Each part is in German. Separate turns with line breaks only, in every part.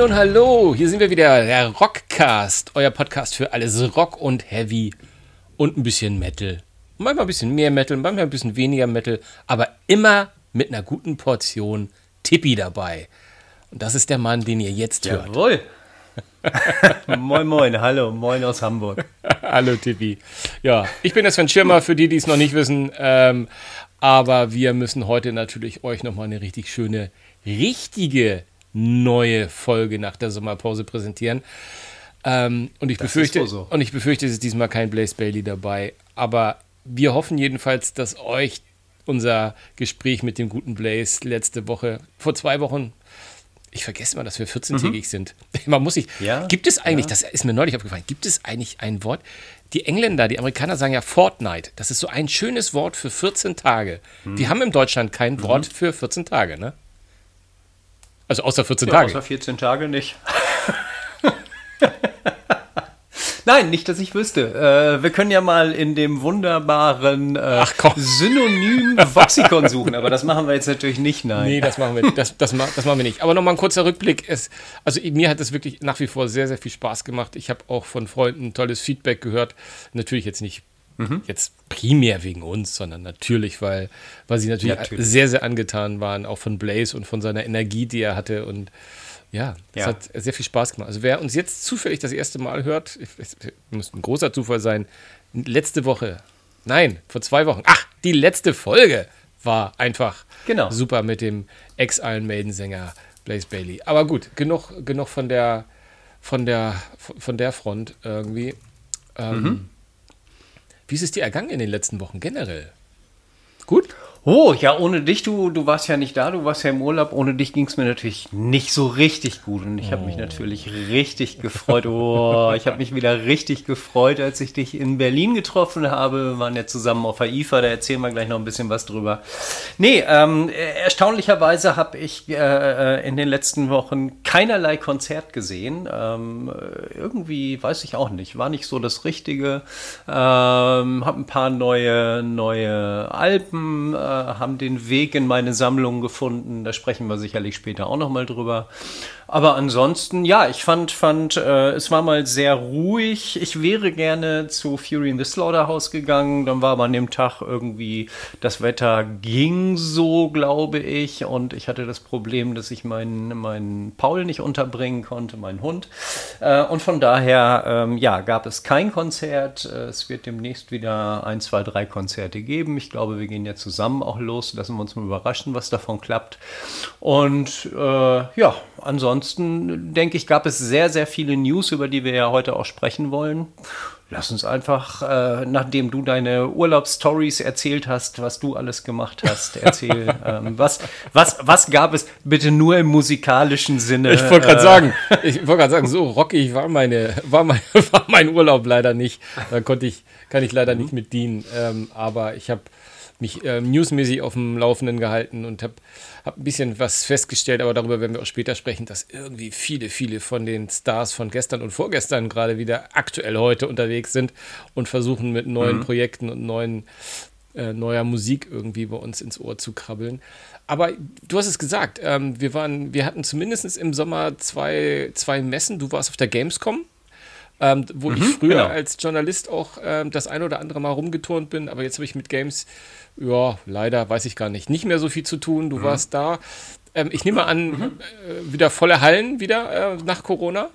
Moin und hallo, hier sind wir wieder, der Rockcast, euer Podcast für alles Rock und Heavy und ein bisschen Metal. Manchmal ein bisschen mehr Metal, manchmal ein bisschen weniger Metal, aber immer mit einer guten Portion Tippi dabei. Und das ist der Mann, den ihr jetzt hört.
Jawohl. moin, moin, hallo, moin aus Hamburg.
hallo Tippi. Ja, ich bin der Sven Schirmer, für die, die es noch nicht wissen. Ähm, aber wir müssen heute natürlich euch nochmal eine richtig schöne, richtige neue Folge nach der Sommerpause präsentieren. Ähm, und, ich befürchte, so. und ich befürchte, es ist diesmal kein Blaze Bailey dabei. Aber wir hoffen jedenfalls, dass euch unser Gespräch mit dem guten Blaze letzte Woche, vor zwei Wochen, ich vergesse immer, dass wir 14-tägig mhm. sind. Man muss sich. Ja, gibt es eigentlich, ja. das ist mir neulich aufgefallen, gibt es eigentlich ein Wort? Die Engländer, die Amerikaner sagen ja Fortnite. Das ist so ein schönes Wort für 14 Tage. Mhm. Wir haben in Deutschland kein mhm. Wort für 14 Tage, ne? Also außer 14 ja, Tage.
Außer 14 Tage nicht. Nein, nicht, dass ich wüsste. Äh, wir können ja mal in dem wunderbaren äh, Synonym Voxicon suchen, aber das machen wir jetzt natürlich nicht, nein.
Nee, das machen wir, das, das, das machen wir nicht. Aber nochmal ein kurzer Rückblick. Es, also mir hat es wirklich nach wie vor sehr, sehr viel Spaß gemacht. Ich habe auch von Freunden tolles Feedback gehört. Natürlich jetzt nicht Mhm. Jetzt primär wegen uns, sondern natürlich, weil, weil sie natürlich, natürlich, sehr, sehr angetan waren, auch von Blaze und von seiner Energie, die er hatte. Und ja, es ja. hat sehr viel Spaß gemacht. Also wer uns jetzt zufällig das erste Mal hört, es muss ein großer Zufall sein, letzte Woche, nein, vor zwei Wochen, ach, die letzte Folge war einfach genau. super mit dem Ex-Iron Maiden-Sänger Blaze Bailey. Aber gut, genug, genug von der von der von der Front irgendwie. Ähm, mhm. Wie ist es dir ergangen in den letzten Wochen generell?
Oh, ja, ohne dich, du, du warst ja nicht da, du warst ja im Urlaub. Ohne dich ging es mir natürlich nicht so richtig gut. Und ich habe mich oh. natürlich richtig gefreut. Oh, ich habe mich wieder richtig gefreut, als ich dich in Berlin getroffen habe. Wir waren ja zusammen auf der IFA, da erzählen wir gleich noch ein bisschen was drüber. Nee, ähm, erstaunlicherweise habe ich äh, in den letzten Wochen keinerlei Konzert gesehen. Ähm, irgendwie, weiß ich auch nicht, war nicht so das Richtige. Ähm, habe ein paar neue, neue Alben. Äh, haben den Weg in meine Sammlung gefunden. Da sprechen wir sicherlich später auch noch mal drüber. Aber ansonsten, ja, ich fand, fand äh, es war mal sehr ruhig. Ich wäre gerne zu Fury in the Slaughterhouse gegangen. Dann war aber an dem Tag irgendwie, das Wetter ging so, glaube ich. Und ich hatte das Problem, dass ich meinen, meinen Paul nicht unterbringen konnte, meinen Hund. Äh, und von daher, ähm, ja, gab es kein Konzert. Äh, es wird demnächst wieder ein, zwei, drei Konzerte geben. Ich glaube, wir gehen ja zusammen auch los. Lassen wir uns mal überraschen, was davon klappt. Und äh, ja, ansonsten denke ich, gab es sehr, sehr viele News, über die wir ja heute auch sprechen wollen. Lass uns einfach, äh, nachdem du deine Urlaubsstories erzählt hast, was du alles gemacht hast, erzähl, ähm, was, was, was gab es bitte nur im musikalischen Sinne?
Ich wollte gerade äh, sagen, ich wollte gerade sagen, so rockig war meine, war mein, war mein Urlaub leider nicht. Da konnte ich, kann ich leider nicht mit dienen. Ähm, aber ich habe mich äh, newsmäßig auf dem Laufenden gehalten und habe hab ein bisschen was festgestellt, aber darüber werden wir auch später sprechen, dass irgendwie viele, viele von den Stars von gestern und vorgestern gerade wieder aktuell heute unterwegs sind und versuchen mit neuen mhm. Projekten und neuen, äh, neuer Musik irgendwie bei uns ins Ohr zu krabbeln. Aber du hast es gesagt, ähm, wir, waren, wir hatten zumindest im Sommer zwei, zwei Messen. Du warst auf der Gamescom ähm, wo mhm, ich früher genau. als Journalist auch ähm, das ein oder andere Mal rumgeturnt bin, aber jetzt habe ich mit Games ja, leider weiß ich gar nicht. Nicht mehr so viel zu tun. Du mhm. warst da. Ähm, ich nehme an, mhm. äh, wieder volle Hallen wieder äh, nach Corona.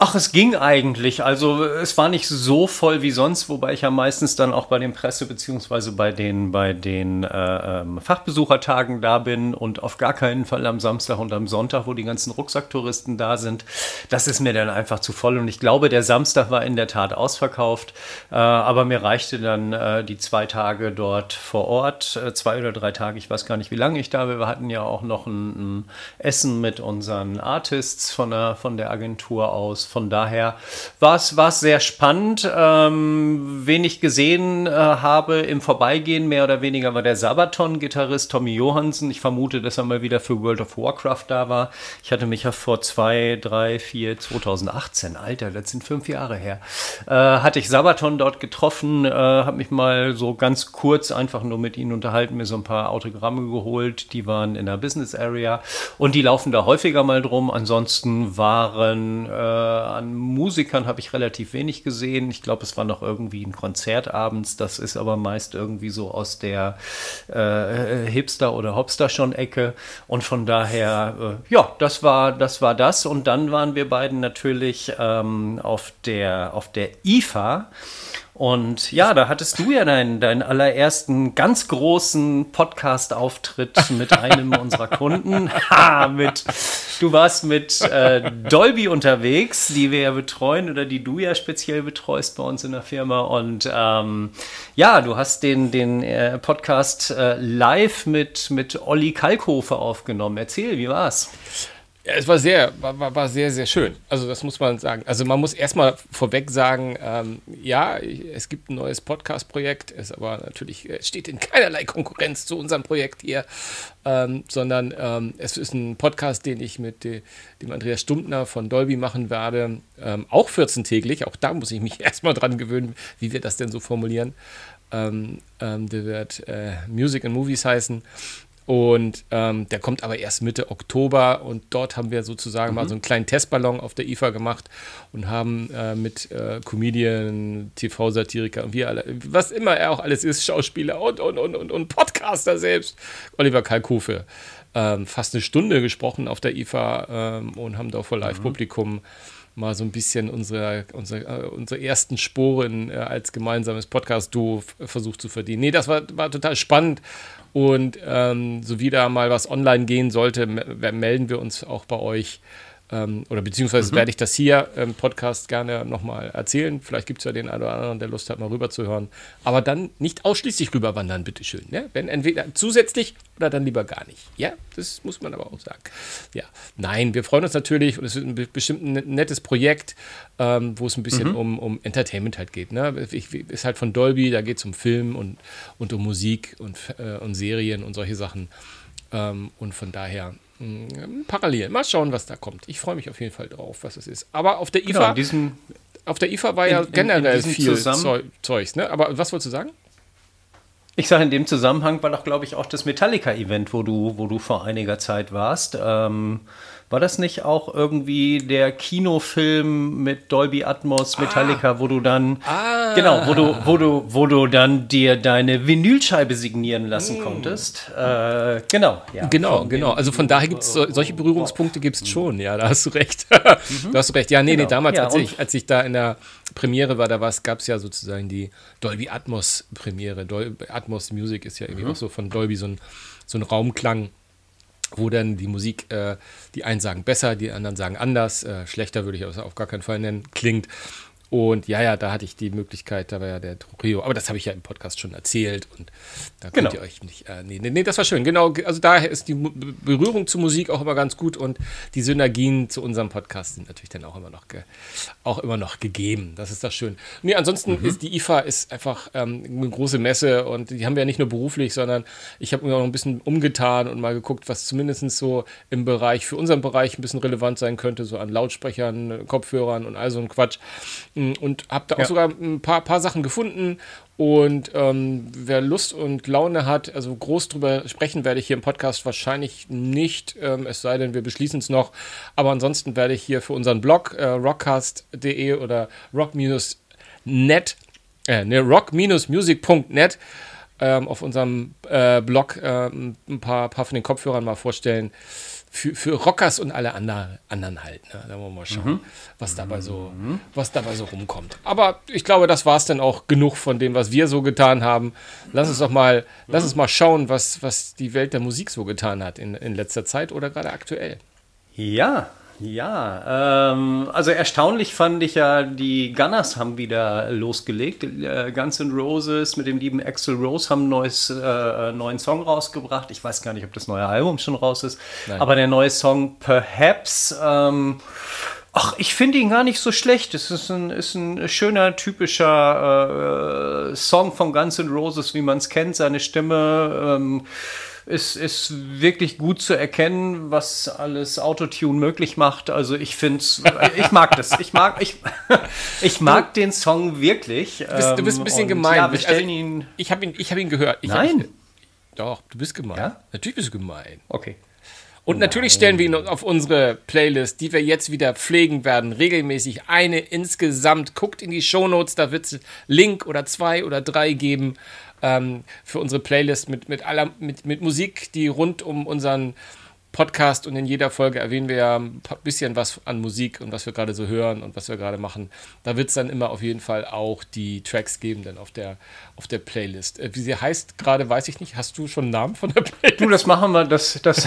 Ach, es ging eigentlich. Also es war nicht so voll wie sonst, wobei ich ja meistens dann auch bei den Presse- beziehungsweise bei den, bei den äh, ähm, Fachbesuchertagen da bin und auf gar keinen Fall am Samstag und am Sonntag, wo die ganzen Rucksacktouristen da sind. Das ist mir dann einfach zu voll. Und ich glaube, der Samstag war in der Tat ausverkauft. Äh, aber mir reichte dann äh, die zwei Tage dort vor Ort, äh, zwei oder drei Tage, ich weiß gar nicht, wie lange ich da war. Wir hatten ja auch noch ein, ein Essen mit unseren Artists von der, von der Agentur aus von daher war es sehr spannend. Ähm, wen ich gesehen äh, habe im Vorbeigehen, mehr oder weniger, war der Sabaton-Gitarrist Tommy Johansen. Ich vermute, dass er mal wieder für World of Warcraft da war. Ich hatte mich ja vor zwei, drei, vier, 2018, Alter, das sind fünf Jahre her, äh, hatte ich Sabaton dort getroffen, äh, habe mich mal so ganz kurz einfach nur mit ihnen unterhalten, mir so ein paar Autogramme geholt. Die waren in der Business Area und die laufen da häufiger mal drum. Ansonsten waren äh, an Musikern habe ich relativ wenig gesehen. Ich glaube, es war noch irgendwie ein Konzert abends. Das ist aber meist irgendwie so aus der äh, Hipster- oder Hopster-schon-Ecke. Und von daher, äh, ja, das war, das war das. Und dann waren wir beiden natürlich ähm, auf, der, auf der IFA. Und ja, da hattest du ja deinen, deinen allerersten ganz großen Podcast-Auftritt mit einem unserer Kunden. Ha, mit, du warst mit äh, Dolby unterwegs, die wir ja betreuen oder die du ja speziell betreust bei uns in der Firma. Und ähm, ja, du hast den, den äh, Podcast äh, live mit, mit Olli Kalkofe aufgenommen. Erzähl, wie war's?
Ja, es war sehr, war, war sehr, sehr schön. Also das muss man sagen. Also man muss erstmal vorweg sagen, ähm, ja, es gibt ein neues Podcast-Projekt, es aber natürlich steht in keinerlei Konkurrenz zu unserem Projekt hier, ähm, sondern ähm, es ist ein Podcast, den ich mit de, dem Andreas Stumptner von Dolby machen werde, ähm, auch 14-täglich. Auch da muss ich mich erstmal dran gewöhnen, wie wir das denn so formulieren. Ähm, ähm, der wird äh, Music and Movies heißen. Und ähm, der kommt aber erst Mitte Oktober und dort haben wir sozusagen mhm. mal so einen kleinen Testballon auf der IFA gemacht und haben äh, mit äh, Comedian, TV-Satiriker und wie alle, was immer er auch alles ist, Schauspieler und, und, und, und, und Podcaster selbst, Oliver Kalkofe, ähm, fast eine Stunde gesprochen auf der IFA ähm, und haben da vor Live-Publikum mhm mal so ein bisschen unsere, unsere, äh, unsere ersten Sporen äh, als gemeinsames Podcast-Duo versucht zu verdienen. Nee, das war, war total spannend und ähm, so wie da mal was online gehen sollte, melden wir uns auch bei euch. Ähm, oder beziehungsweise mhm. werde ich das hier im Podcast gerne nochmal erzählen. Vielleicht gibt es ja den einen oder anderen, der Lust hat, mal rüberzuhören. Aber dann nicht ausschließlich rüberwandern, bitteschön. Ne? Wenn entweder zusätzlich oder dann lieber gar nicht. Ja, das muss man aber auch sagen. Ja, nein, wir freuen uns natürlich und es ist ein bestimmt ein nettes Projekt, ähm, wo es ein bisschen mhm. um, um Entertainment halt geht. Ne? Ich, ist halt von Dolby, da geht es um Film und, und um Musik und, äh, und Serien und solche Sachen. Ähm, und von daher parallel. Mal schauen, was da kommt. Ich freue mich auf jeden Fall drauf, was es ist. Aber auf der IFA, genau,
diesem,
auf der IFA war in, ja generell in, in viel Zeug, Zeugs. Ne? Aber was wolltest du sagen?
Ich sage, in dem Zusammenhang war doch, glaube ich, auch das Metallica-Event, wo du, wo du vor einiger Zeit warst. Ähm, war das nicht auch irgendwie der Kinofilm mit Dolby Atmos Metallica, ah. wo du dann ah. genau, wo du, wo du, wo du dann dir deine Vinylscheibe signieren lassen mm. konntest? Äh, genau,
ja. Genau, genau. Also von daher gibt es so, solche Berührungspunkte gibt es schon. Ja, da hast du recht. mhm. Da hast du recht. Ja, nee, genau. nee, damals, ja, als, ich, als ich da in der Premiere war, da gab es ja sozusagen die Dolby Atmos Premiere. Dolby Atmos Music ist ja irgendwie mhm. auch so von Dolby so ein, so ein Raumklang wo dann die Musik, äh, die einen sagen besser, die anderen sagen anders, äh, schlechter würde ich auf gar keinen Fall nennen, klingt. Und ja, ja, da hatte ich die Möglichkeit, da war ja der Trio, aber das habe ich ja im Podcast schon erzählt und da könnt genau. ihr euch nicht. Äh, nee, nee, das war schön. Genau, also daher ist die Berührung zur Musik auch immer ganz gut und die Synergien zu unserem Podcast sind natürlich dann auch immer noch, auch immer noch gegeben. Das ist das schön. Nee, ansonsten mhm. ist die IFA ist einfach ähm, eine große Messe und die haben wir ja nicht nur beruflich, sondern ich habe mir auch ein bisschen umgetan und mal geguckt, was zumindest so im Bereich, für unseren Bereich ein bisschen relevant sein könnte, so an Lautsprechern, Kopfhörern und all so ein Quatsch und habe da auch ja. sogar ein paar, paar Sachen gefunden. Und ähm, wer Lust und Laune hat, also groß drüber sprechen werde ich hier im Podcast wahrscheinlich nicht, ähm, es sei denn, wir beschließen es noch. Aber ansonsten werde ich hier für unseren Blog äh, rockcast.de oder rock-net, äh, ne, rock-music.net ähm, auf unserem äh, Blog äh, ein paar, paar von den Kopfhörern mal vorstellen für, für Rockers und alle andre, anderen halt. Ne? Da wollen wir mal schauen, mhm. was, dabei so, mhm. was dabei so rumkommt. Aber ich glaube, das war es dann auch genug von dem, was wir so getan haben. Lass uns doch mal, mhm. lass uns mal schauen, was, was die Welt der Musik so getan hat in, in letzter Zeit oder gerade aktuell.
Ja, ja, ähm, also erstaunlich fand ich ja, die Gunners haben wieder losgelegt. Äh, Guns N' Roses mit dem lieben Axel Rose haben einen neues, äh, neuen Song rausgebracht. Ich weiß gar nicht, ob das neue Album schon raus ist, Nein. aber der neue Song Perhaps. Ähm, Ach, ich finde ihn gar nicht so schlecht. Es ist ein, ist ein schöner, typischer äh, Song von Guns N' Roses, wie man es kennt. Seine Stimme ähm, ist, ist wirklich gut zu erkennen, was alles Autotune möglich macht. Also ich finde ich mag das. Ich mag, ich, ich mag den Song wirklich.
Du bist, du bist ein bisschen
Und,
gemein.
Ja, wir
Also,
stellen ihn.
Ich habe ihn, ich hab ihn gehört. Ich
Nein.
Hab, doch, du bist gemein.
Ja?
Natürlich bist du gemein.
Okay.
Und natürlich stellen wir ihn auf unsere Playlist, die wir jetzt wieder pflegen werden, regelmäßig eine insgesamt. Guckt in die Shownotes, da wird es Link oder zwei oder drei geben ähm, für unsere Playlist mit, mit, aller, mit, mit Musik, die rund um unseren Podcast und in jeder Folge erwähnen wir ja ein bisschen was an Musik und was wir gerade so hören und was wir gerade machen. Da wird es dann immer auf jeden Fall auch die Tracks geben, dann auf der, auf der Playlist. Äh, wie sie heißt, gerade weiß ich nicht. Hast du schon einen Namen von der Playlist?
Du, das machen wir, das, das,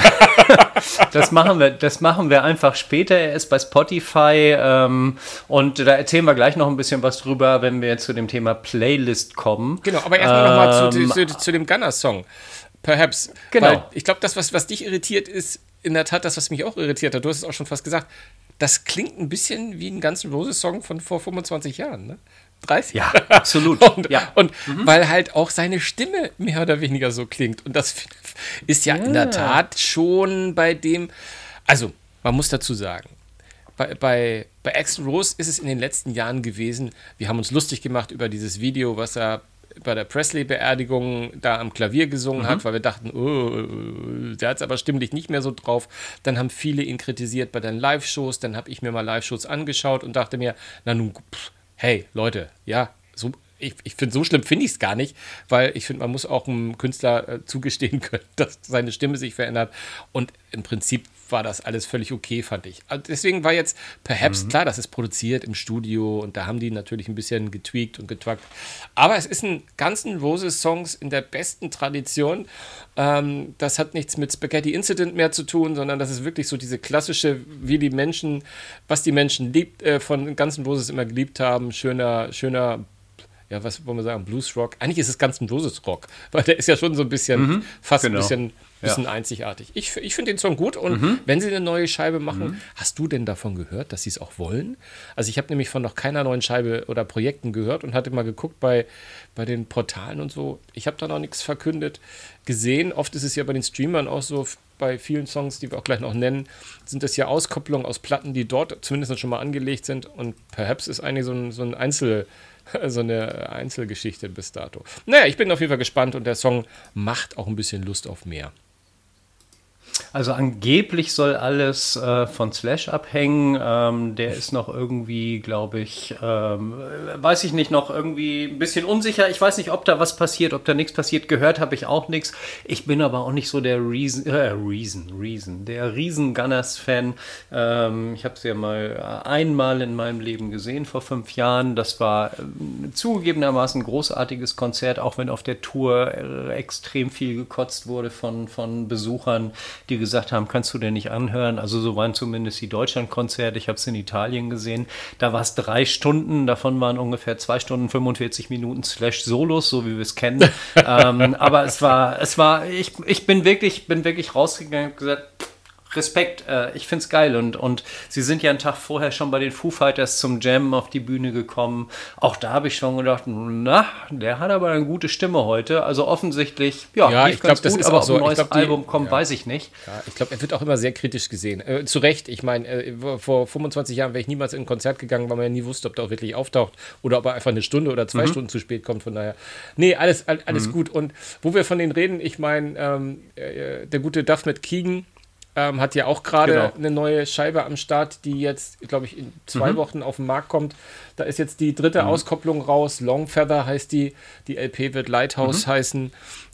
das machen wir, das machen wir einfach später. Er ist bei Spotify ähm, und da erzählen wir gleich noch ein bisschen was drüber, wenn wir jetzt zu dem Thema Playlist kommen.
Genau, aber erstmal nochmal zu,
Ähm,
zu, zu dem Gunner-Song. Perhaps.
Genau.
Weil ich glaube, das, was, was dich irritiert, ist in der Tat das, was mich auch irritiert hat. Du hast es auch schon fast gesagt. Das klingt ein bisschen wie ein ganzen Roses-Song von vor 25 Jahren, ne? 30?
Ja, absolut.
Und,
ja.
und weil halt auch seine Stimme mehr oder weniger so klingt. Und das ist ja, in der Tat schon bei dem. Also, man muss dazu sagen, bei, bei, bei Axl Rose ist es in den letzten Jahren gewesen, wir haben uns lustig gemacht über dieses Video, was er bei der Presley-Beerdigung da am Klavier gesungen hat, weil wir dachten, oh, der hat es aber stimmlich nicht mehr so drauf. Dann haben viele ihn kritisiert bei den Live-Shows, dann habe ich mir mal Live-Shows angeschaut und dachte mir, na nun, pff, hey Leute, ja, so, ich, ich finde, so schlimm finde ich es gar nicht, weil ich finde, man muss auch einem Künstler äh, zugestehen können, dass seine Stimme sich verändert. Und im Prinzip war das alles völlig okay, fand ich. Also deswegen war jetzt Perhaps, klar, das ist produziert im Studio und da haben die natürlich ein bisschen getweakt und getwackt. Aber es ist ein ganzen Roses-Songs in der besten Tradition. Ähm, das hat nichts mit Spaghetti Incident mehr zu tun, sondern das ist wirklich so diese klassische, wie die Menschen, was die Menschen liebt, äh, von ganzen Roses immer geliebt haben. Schöner, schöner ja, was wollen wir sagen, Blues Rock. Eigentlich ist es ganz ein Roses Rock, weil der ist ja schon so ein bisschen, fast
genau.
ein bisschen, bisschen
Ja.
einzigartig. Ich, ich finde den Song gut und wenn sie eine neue Scheibe machen, hast du denn davon gehört, dass sie es auch wollen? Also ich habe nämlich von noch keiner neuen Scheibe oder Projekten gehört und hatte mal geguckt bei, bei den Portalen und so. Ich habe da noch nichts verkündet gesehen. Oft ist es ja bei den Streamern auch so, bei vielen Songs, die wir auch gleich noch nennen, sind das ja Auskopplungen aus Platten, die dort zumindest schon mal angelegt sind und Perhaps ist eigentlich so ein, so ein Einzel- so eine Einzelgeschichte bis dato. Naja, ich bin auf jeden Fall gespannt und der Song macht auch ein bisschen Lust auf mehr.
Also angeblich soll alles äh, von Slash abhängen. Ähm, der ist noch irgendwie, glaube ich, ähm, äh, weiß ich nicht, noch irgendwie ein bisschen unsicher. Ich weiß nicht, ob da was passiert, ob da nichts passiert. Gehört habe ich auch nichts. Ich bin aber auch nicht so der Reason, äh, Reason, Reason, der Riesen Gunners-Fan. Ähm, ich habe es ja mal einmal in meinem Leben gesehen vor fünf Jahren. Das war ähm, zugegebenermaßen ein großartiges Konzert, auch wenn auf der Tour äh, extrem viel gekotzt wurde von, von Besuchern, die gesagt haben, kannst du denn nicht anhören? Also so waren zumindest die Deutschlandkonzerte. Ich habe es in Italien gesehen. Da war es drei Stunden, davon waren ungefähr zwei Stunden 45 Minuten slash Solos, so wie wir es kennen. ähm, aber es war, es war, ich, ich bin wirklich, bin wirklich rausgegangen und gesagt, Respekt, äh, ich find's geil und, und sie sind ja einen Tag vorher schon bei den Foo Fighters zum Jammen auf die Bühne gekommen. Auch da habe ich schon gedacht, na, der hat aber eine gute Stimme heute. Also offensichtlich, ja,
Ja,
lief
ich glaub, das ist
aber
auch so.
ein neues
glaub, die-
Album kommt,
ja.
weiß ich nicht.
Ja, ich glaube, er wird auch immer sehr kritisch gesehen. Äh, zu Recht, ich meine, äh, vor 25 Jahren wäre ich niemals in ein Konzert gegangen, weil man ja nie wusste, ob der auch wirklich auftaucht oder ob er einfach eine Stunde oder
Mhm.
zwei Stunden zu spät kommt. Von daher, nee, alles, all- alles gut. Und wo wir von denen reden, ich meine, ähm, äh, der gute Duff mit Keegan ähm, hat ja auch gerade
Genau.
eine neue Scheibe am Start, die jetzt, glaube ich, in
Mhm.
zwei Wochen auf den Markt kommt. Da ist jetzt die dritte Auskopplung raus. Long Feather heißt die. Die LP wird Lighthouse
Mhm.
heißen.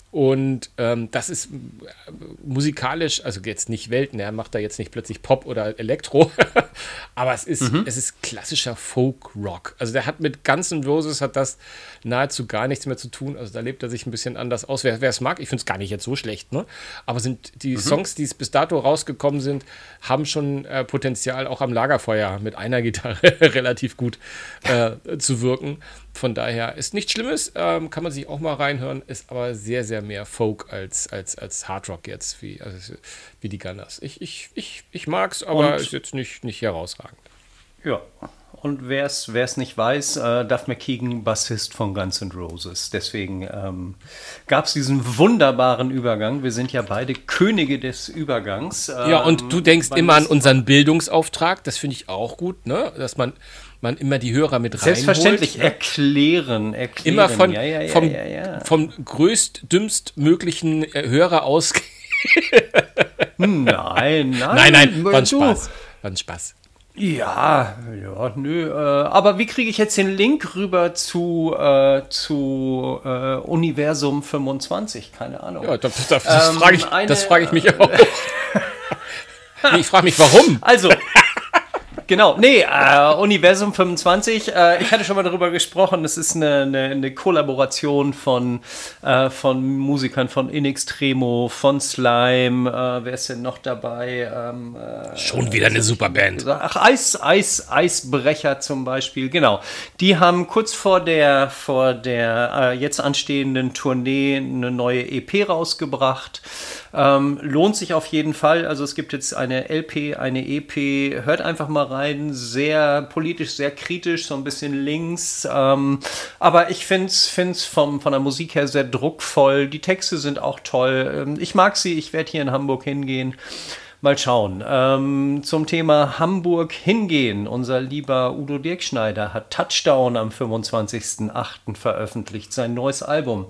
Und ähm, das ist äh, musikalisch, also jetzt nicht Welten, er macht da jetzt nicht plötzlich Pop oder Elektro, aber es ist,
Mhm.
es ist klassischer Folk-Rock. Also der hat mit Guns N' Roses hat das nahezu gar nichts mehr zu tun. Also da lebt er sich ein bisschen anders aus. Wer es mag, ich finde es gar nicht jetzt so schlecht, ne? Aber sind die
Mhm.
Songs, die es bis dato rausgekommen sind, haben schon äh, Potenzial, auch am Lagerfeuer mit einer Gitarre relativ gut äh, zu wirken. Von daher ist nichts Schlimmes, ähm, kann man sich auch mal reinhören, ist aber sehr, sehr mehr Folk als, als, als Hardrock jetzt, wie, also, wie die Gunners. Ich, ich, ich, ich mag es, aber
Und-
ist jetzt nicht, nicht herausragend.
Ja. Und wer es nicht weiß, äh, Duff McKeegan, Bassist von Guns N' Roses. Deswegen ähm, gab es diesen wunderbaren Übergang. Wir sind ja beide Könige des Übergangs.
Ähm, ja, und du denkst immer an unseren Bildungsauftrag. Das finde ich auch gut, ne? dass man, man immer die Hörer mit
reinholt. Selbstverständlich, ne? erklären, erklären.
Immer von, ja, ja, ja, vom, vom größt, dümmst möglichen äh, Hörer aus.
nein, nein.
Nein, nein, war ein Spaß. War ein Spaß.
Ja, ja, nö. Äh, aber wie kriege ich jetzt den Link rüber zu, äh, zu äh, Universum 25? Keine Ahnung. Ja,
das, das, das ähm, frage ich, frag ich mich auch. ich frage mich, warum.
Also, Genau, nee, äh, Universum 25, äh, ich hatte schon mal darüber gesprochen, es ist eine, eine, eine Kollaboration von, äh, von Musikern von In Extremo, von Slime, äh, wer ist denn noch dabei? Ähm,
äh, schon wieder eine super Band.
Ach, Eis, Eis, Eisbrecher zum Beispiel, genau. Die haben kurz vor der, vor der äh, jetzt anstehenden Tournee eine neue EP rausgebracht. Ähm, lohnt sich auf jeden Fall. Also es gibt jetzt eine LP, eine EP. Hört einfach mal rein. Sehr politisch, sehr kritisch, so ein bisschen links. Ähm, aber ich finde es von der Musik her sehr druckvoll. Die Texte sind auch toll. Ähm, ich mag sie. Ich werde hier in Hamburg hingehen. Mal schauen. Ähm, zum Thema Hamburg hingehen. Unser lieber Udo Dirkschneider hat Touchdown am 25.08. veröffentlicht, sein neues Album.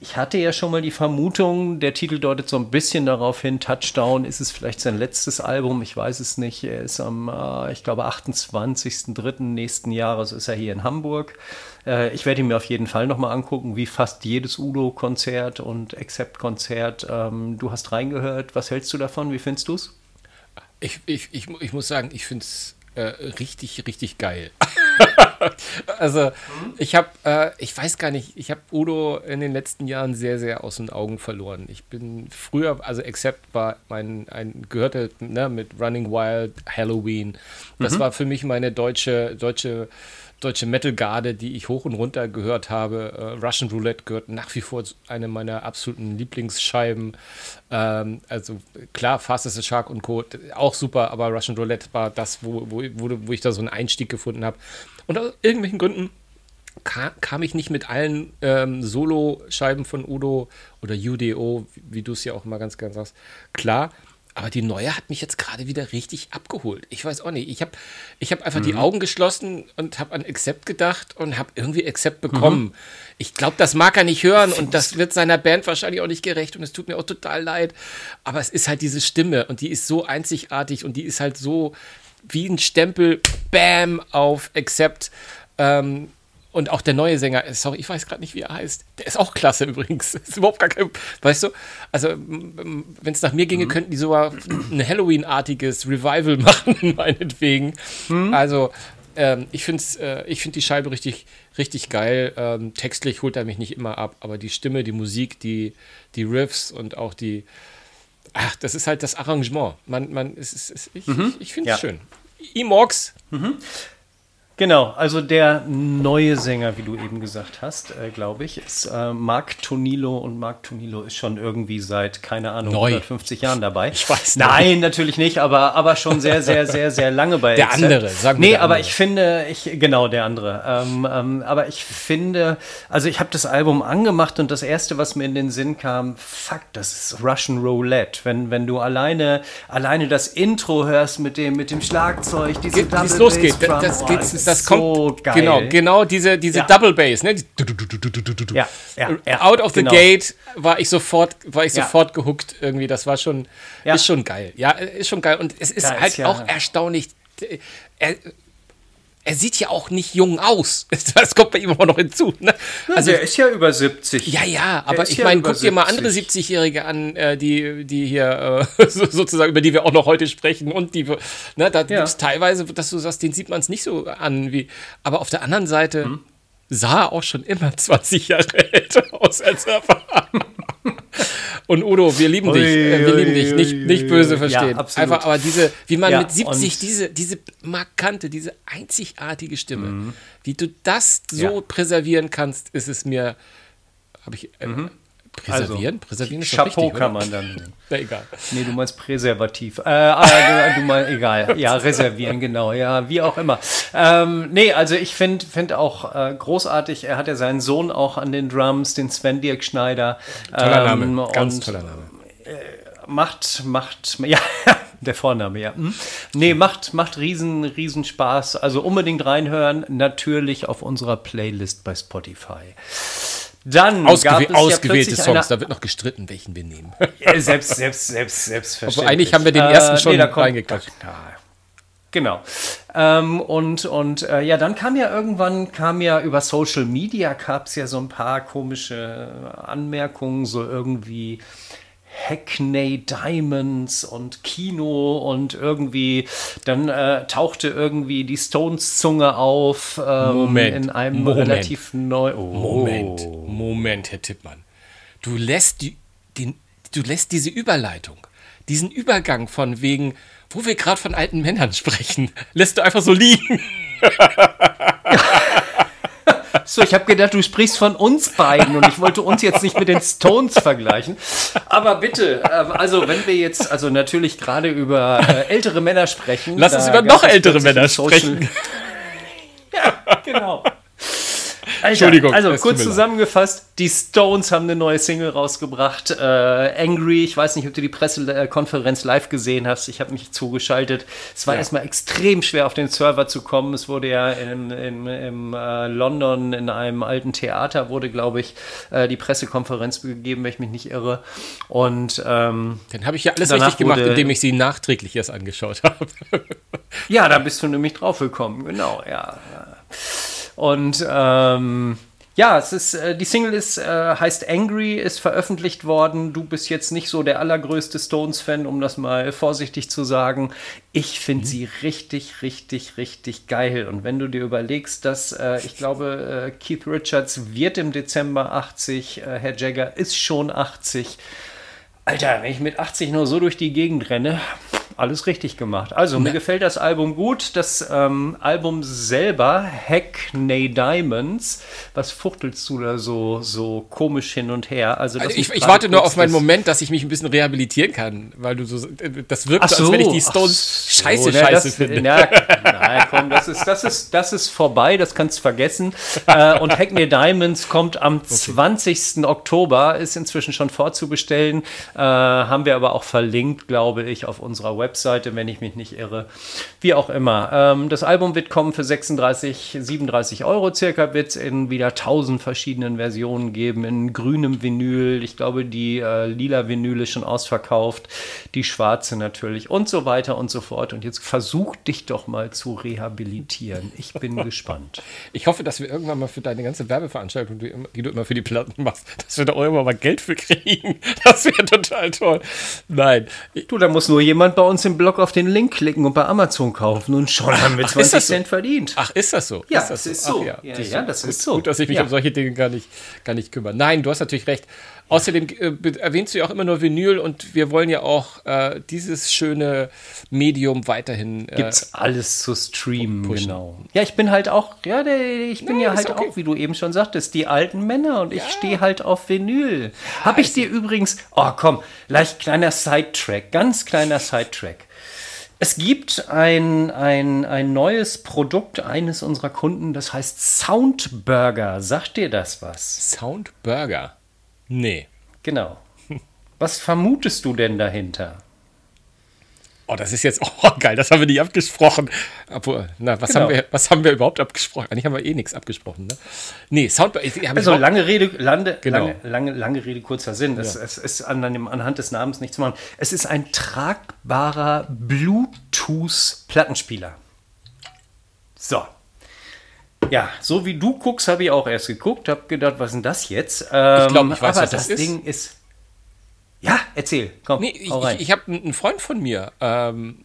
Ich hatte ja schon mal die Vermutung, der Titel deutet so ein bisschen darauf hin, Touchdown, ist es vielleicht sein letztes Album? Ich weiß es nicht. Er ist am, äh, ich glaube, 28.03. nächsten Jahres ist er hier in Hamburg. Äh, ich werde ihn mir auf jeden Fall nochmal angucken, wie fast jedes Udo-Konzert und Accept-Konzert. Ähm, du hast reingehört. Was hältst du davon? Wie findest du es?
Ich, ich, ich, ich muss sagen, ich finde es äh, richtig, richtig geil. also, ich habe, äh, ich weiß gar nicht, ich habe Udo in den letzten Jahren sehr, sehr aus den Augen verloren. Ich bin früher, also Accept war mein, ein, gehörte ne, mit Running Wild, Halloween. Das mhm. war für mich meine deutsche, deutsche deutsche Metal-Garde, die ich hoch und runter gehört habe. Uh, Russian Roulette gehört nach wie vor zu einer meiner absoluten Lieblingsscheiben. Ähm, also klar, Fast as a Shark und Co. auch super, aber Russian Roulette war das, wo, wo, wo, wo ich da so einen Einstieg gefunden habe. Und aus irgendwelchen Gründen kam, kam ich nicht mit allen ähm, Solo-Scheiben von Udo oder UDO, wie, wie du es ja auch immer ganz gerne sagst, klar. Aber die neue hat mich jetzt gerade wieder richtig abgeholt. Ich weiß auch nicht. Ich habe ich hab einfach mhm. die Augen geschlossen und habe an Accept gedacht und habe irgendwie Accept bekommen. Mhm. Ich glaube, das mag er nicht hören und das wird seiner Band wahrscheinlich auch nicht gerecht und es tut mir auch total leid. Aber es ist halt diese Stimme und die ist so einzigartig und die ist halt so wie ein Stempel, bam, auf Accept. Ähm, und auch der neue Sänger, sorry, ich weiß gerade nicht, wie er heißt. Der ist auch klasse übrigens. Ist überhaupt gar kein, weißt du? Also, wenn es nach mir ginge, mhm. könnten die sogar ein Halloween-artiges Revival machen, meinetwegen. Mhm. Also, ähm, ich finde äh, find die Scheibe richtig, richtig geil. Ähm, textlich holt er mich nicht immer ab, aber die Stimme, die Musik, die, die Riffs und auch die. Ach, das ist halt das Arrangement. Man, man, es ist, es, ich, mhm. ich, ich finde es ja. schön. Emox. Mhm.
Genau, also der neue Sänger, wie du eben gesagt hast, äh, glaube ich, ist äh, Marc Tonilo und Marc Tonilo ist schon irgendwie seit, keine Ahnung, Neu. 150 Jahren dabei.
Ich weiß
nicht. Nein, natürlich nicht, aber, aber schon sehr, sehr, sehr, sehr lange bei
Der andere, sagen
wir Nee, aber ich finde, ich, genau, der andere. Ähm, ähm, aber ich finde, also ich habe das Album angemacht und das erste, was mir in den Sinn kam, fuck, das ist Russian Roulette. Wenn, wenn du alleine, alleine das Intro hörst mit dem, mit dem Schlagzeug,
diese Ge Double losgeht, das, das geht das kommt so geil. Genau, genau diese, diese ja. Double Bass, ne? Ja, ja, Out of the genau. Gate war ich sofort, war ich sofort gehuckt irgendwie. Das war schon, ist schon geil. Ja, ist schon geil. Und es ist da halt auch erstaunlich. Er, er sieht ja auch nicht jung aus. Das kommt bei ihm auch noch hinzu. Ne?
Also, der ist ja über 70.
Ja, ja, aber ich ja meine, guck dir mal andere 70-Jährige an, äh, die, die hier äh, sozusagen, über die wir auch noch heute sprechen und die, ne, da ja. gibt es teilweise, dass du sagst, den sieht man es nicht so an wie, aber auf der anderen Seite hm. sah er auch schon immer 20 Jahre älter aus als er war. Und Udo, wir lieben ui, dich. Äh, wir lieben dich. Nicht, nicht böse verstehen. Ja, Einfach, aber diese, wie man ja, mit 70 diese, diese markante, diese einzigartige Stimme, mhm. wie du das so ja. präservieren kannst, ist es mir, habe ich, äh, mhm. Präservieren? Also, Präservieren
ist Chapeau richtig, kann man dann.
Na, egal.
Nee, du meinst Präservativ. Äh, äh, du meinst, egal. Ja, reservieren, genau. Ja, wie auch immer. Ähm, nee, also ich finde find auch äh, großartig, er hat ja seinen Sohn auch an den Drums, den Sven Dirk Schneider.
Toller ähm, Name, ganz und, toller Name.
Äh, macht, macht, ja, der Vorname, ja. Hm? Nee, macht, macht riesen, riesen Spaß. Also unbedingt reinhören. Natürlich auf unserer Playlist bei Spotify. Dann
Ausgew ausgewählte ja Songs, da wird noch gestritten, welchen wir nehmen.
Ja, selbst, selbst, selbst, selbstverständlich.
Aber eigentlich haben wir den ersten äh, schon nee, reingeklatscht.
Genau. Ähm, und und äh, ja, dann kam ja irgendwann, kam ja über Social Media, gab es ja so ein paar komische Anmerkungen, so irgendwie Hackney Diamonds und Kino und irgendwie, dann äh, tauchte irgendwie die Stones-Zunge auf ähm,
Moment,
in einem
Moment,
relativ neu.
Oh. Moment, Moment, Herr Tippmann. Du lässt, die, den, du lässt diese Überleitung, diesen Übergang von wegen, wo wir gerade von alten Männern sprechen, lässt du einfach so liegen.
So, ich habe gedacht, du sprichst von uns beiden und ich wollte uns jetzt nicht mit den Stones vergleichen. Aber bitte, ähm, also wenn wir jetzt, also natürlich gerade über äh, ältere Männer sprechen.
Lass uns über noch ältere Männer sprechen.
ja, genau. Alter, Entschuldigung. Also kurz zusammengefasst, die Stones haben eine neue Single rausgebracht. Äh, Angry, ich weiß nicht, ob du die Pressekonferenz live gesehen hast. Ich habe mich zugeschaltet. Es war ja. erstmal extrem schwer, auf den Server zu kommen. Es wurde ja in, in, in äh, London in einem alten Theater, wurde, glaube ich, äh, die Pressekonferenz gegeben, wenn ich mich nicht irre. Und ähm,
dann habe ich ja alles richtig gemacht, indem ich sie nachträglich erst angeschaut habe.
ja, da bist du nämlich drauf gekommen, genau, ja. ja. Und ähm, ja, es ist, äh, die Single ist, äh, heißt Angry, ist veröffentlicht worden. Du bist jetzt nicht so der allergrößte Stones-Fan, um das mal vorsichtig zu sagen. Ich finde mhm. sie richtig, richtig, richtig geil. Und wenn du dir überlegst, dass äh, ich glaube, äh, Keith Richards wird im Dezember 80, äh, Herr Jagger ist schon 80. Alter, wenn ich mit 80 nur so durch die Gegend renne, alles richtig gemacht. Also, mir gefällt das Album gut. Das ähm, Album selber, Hackney Diamonds, was fuchtelst du da so, so komisch hin und her? Also,
also ich, ich warte nur auf meinen Moment, dass ich mich ein bisschen rehabilitieren kann, weil du so, das wirkt so, als wenn ich die Stones so, scheiße, ne, scheiße das, finde.
Na, nein, komm, das ist, das, ist, das ist vorbei, das kannst du vergessen. äh, und Hackney Diamonds kommt am okay. 20. Oktober, ist inzwischen schon vorzubestellen, äh, haben wir aber auch verlinkt, glaube ich, auf unserer. Webseite, wenn ich mich nicht irre. Wie auch immer. Ähm, das Album wird kommen für 36, 37 Euro circa, wird es in wieder 1000 verschiedenen Versionen geben, in grünem Vinyl. Ich glaube, die äh, lila Vinyl ist schon ausverkauft, die schwarze natürlich und so weiter und so fort. Und jetzt versuch dich doch mal zu rehabilitieren. Ich bin gespannt.
Ich hoffe, dass wir irgendwann mal für deine ganze Werbeveranstaltung, die, die du immer für die Platten machst, dass wir da irgendwann mal Geld für kriegen. Das wäre total toll. Nein.
Du, da muss nur jemand bei uns im Blog auf den Link klicken und bei Amazon kaufen und schon haben wir 20 Cent verdient.
Ach, ist das so?
Ja,
ist das,
das ist so.
Ach, ja, ja, ja, das, ist so. Gut, dass ich mich ja. um solche Dinge gar nicht, gar nicht kümmere. Nein, du hast natürlich recht. Außerdem äh, erwähnst du ja auch immer nur Vinyl und wir wollen ja auch äh, dieses schöne Medium weiterhin.
Äh, Gibt's alles zu streamen, genau. Ja, ich bin halt auch, ja, ich bin Nein, ja halt okay. auch, wie du eben schon sagtest, die alten Männer und ja. ich stehe halt auf Vinyl. Habe ich dir übrigens, oh komm, leicht kleiner Sidetrack, ganz kleiner Sidetrack. Es gibt ein, ein, ein neues Produkt eines unserer Kunden, das heißt Soundburger. Sagt dir das was?
Soundburger? Nee.
Genau. Was vermutest du denn dahinter?
Oh, das ist jetzt, oh geil, das haben wir nicht abgesprochen. Obwohl, na, was, genau. haben wir, was haben wir überhaupt abgesprochen? Eigentlich haben wir eh nichts abgesprochen, ne? Nee, Soundbar.
Also lange Rede, Lande, genau. lange, lange, lange Rede, kurzer Sinn. Ja. Es, es, ist an dem, anhand des Namens nicht zu machen. Es ist ein tragbarer Bluetooth-Plattenspieler. So. Ja, so wie du guckst, habe ich auch erst geguckt, habe gedacht, was ist denn das jetzt?
Ähm, ich glaube, ich weiß, aber was das,
das Ding ist ja, erzähl.
Komm, nee, ich, ich, ich habe einen Freund von mir, ähm,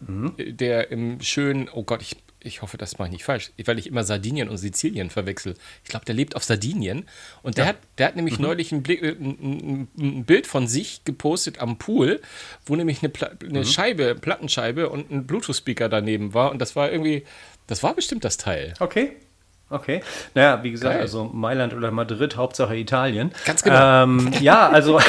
mhm. der im schönen, oh Gott, ich, ich hoffe, das mache ich nicht falsch, weil ich immer Sardinien und Sizilien verwechsel. Ich glaube, der lebt auf Sardinien und der, ja. hat, der hat nämlich mhm. neulich ein, Blick, ein, ein, Bild von sich gepostet am Pool, wo nämlich eine, Pla eine mhm. Scheibe, Plattenscheibe und ein Bluetooth-Speaker daneben war und das war irgendwie, das war bestimmt das Teil.
Okay. Okay. Naja, wie gesagt, Geil. also Mailand oder Madrid, Hauptsache Italien.
Ganz genau.
Ähm, ja, also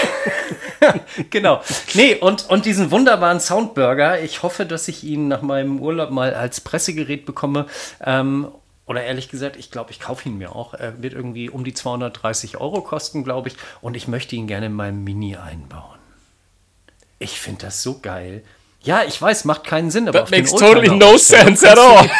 genau. Nee, und, und diesen wunderbaren Soundburger, ich hoffe, dass ich ihn nach meinem Urlaub mal als Pressegerät bekomme. Ähm, oder ehrlich gesagt, ich glaube, ich kaufe ihn mir auch. Er wird irgendwie um die 230 Euro kosten, glaube ich. Und ich möchte ihn gerne in meinem Mini einbauen. Ich finde das so geil. Ja, ich weiß, macht keinen Sinn,
aber That makes totally no sense at all.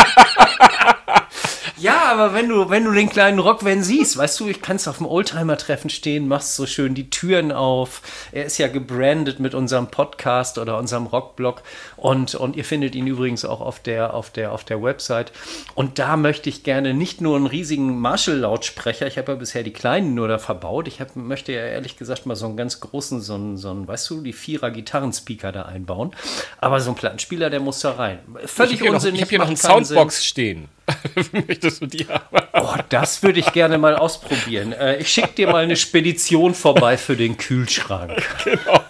aber wenn du, wenn du den kleinen Rockvan siehst, weißt du, ich kannst auf dem Oldtimer-Treffen stehen, machst so schön die Türen auf. Er ist ja gebrandet mit unserem Podcast oder unserem Rockblog und, und ihr findet ihn übrigens auch auf der, auf der, auf der Website. Und da möchte ich gerne nicht nur einen riesigen Marshall-Lautsprecher, ich habe ja bisher die kleinen nur da verbaut. Ich hab, möchte ja ehrlich gesagt mal so einen ganz großen, so einen, so einen weißt du, die Vierer-Gitarrenspeaker da einbauen. Aber so ein Plattenspieler, der muss da rein.
Völlig ich unsinnig. Noch, ich habe hier noch einen Soundbox Sinn. stehen.
Möchtest du die haben? Oh, das würde ich gerne mal ausprobieren. Äh, ich schicke dir mal eine Spedition vorbei für den Kühlschrank. Genau.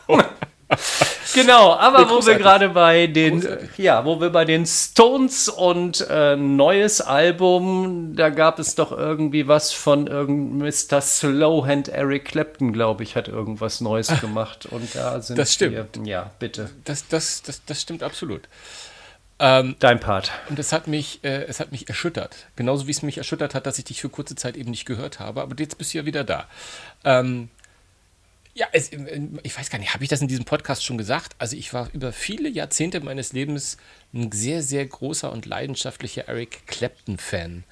genau, aber wo wir gerade bei den, großartig. ja, wo wir bei den Stones und äh, neues Album, da gab es doch irgendwie was von Mr. Slowhand Eric Clapton, glaube ich, hat irgendwas Neues gemacht und da sind
das stimmt.
Wir, ja, bitte.
Das, das, das, das stimmt absolut.
Ähm, Dein Part.
Und es hat mich, äh, es hat mich erschüttert. Genauso wie es mich erschüttert hat, dass ich dich für kurze Zeit eben nicht gehört habe. Aber jetzt bist du ja wieder da. Ähm, ja, es, äh, ich weiß gar nicht, habe ich das in diesem Podcast schon gesagt? Also ich war über viele Jahrzehnte meines Lebens ein sehr, sehr großer und leidenschaftlicher Eric Clapton-Fan.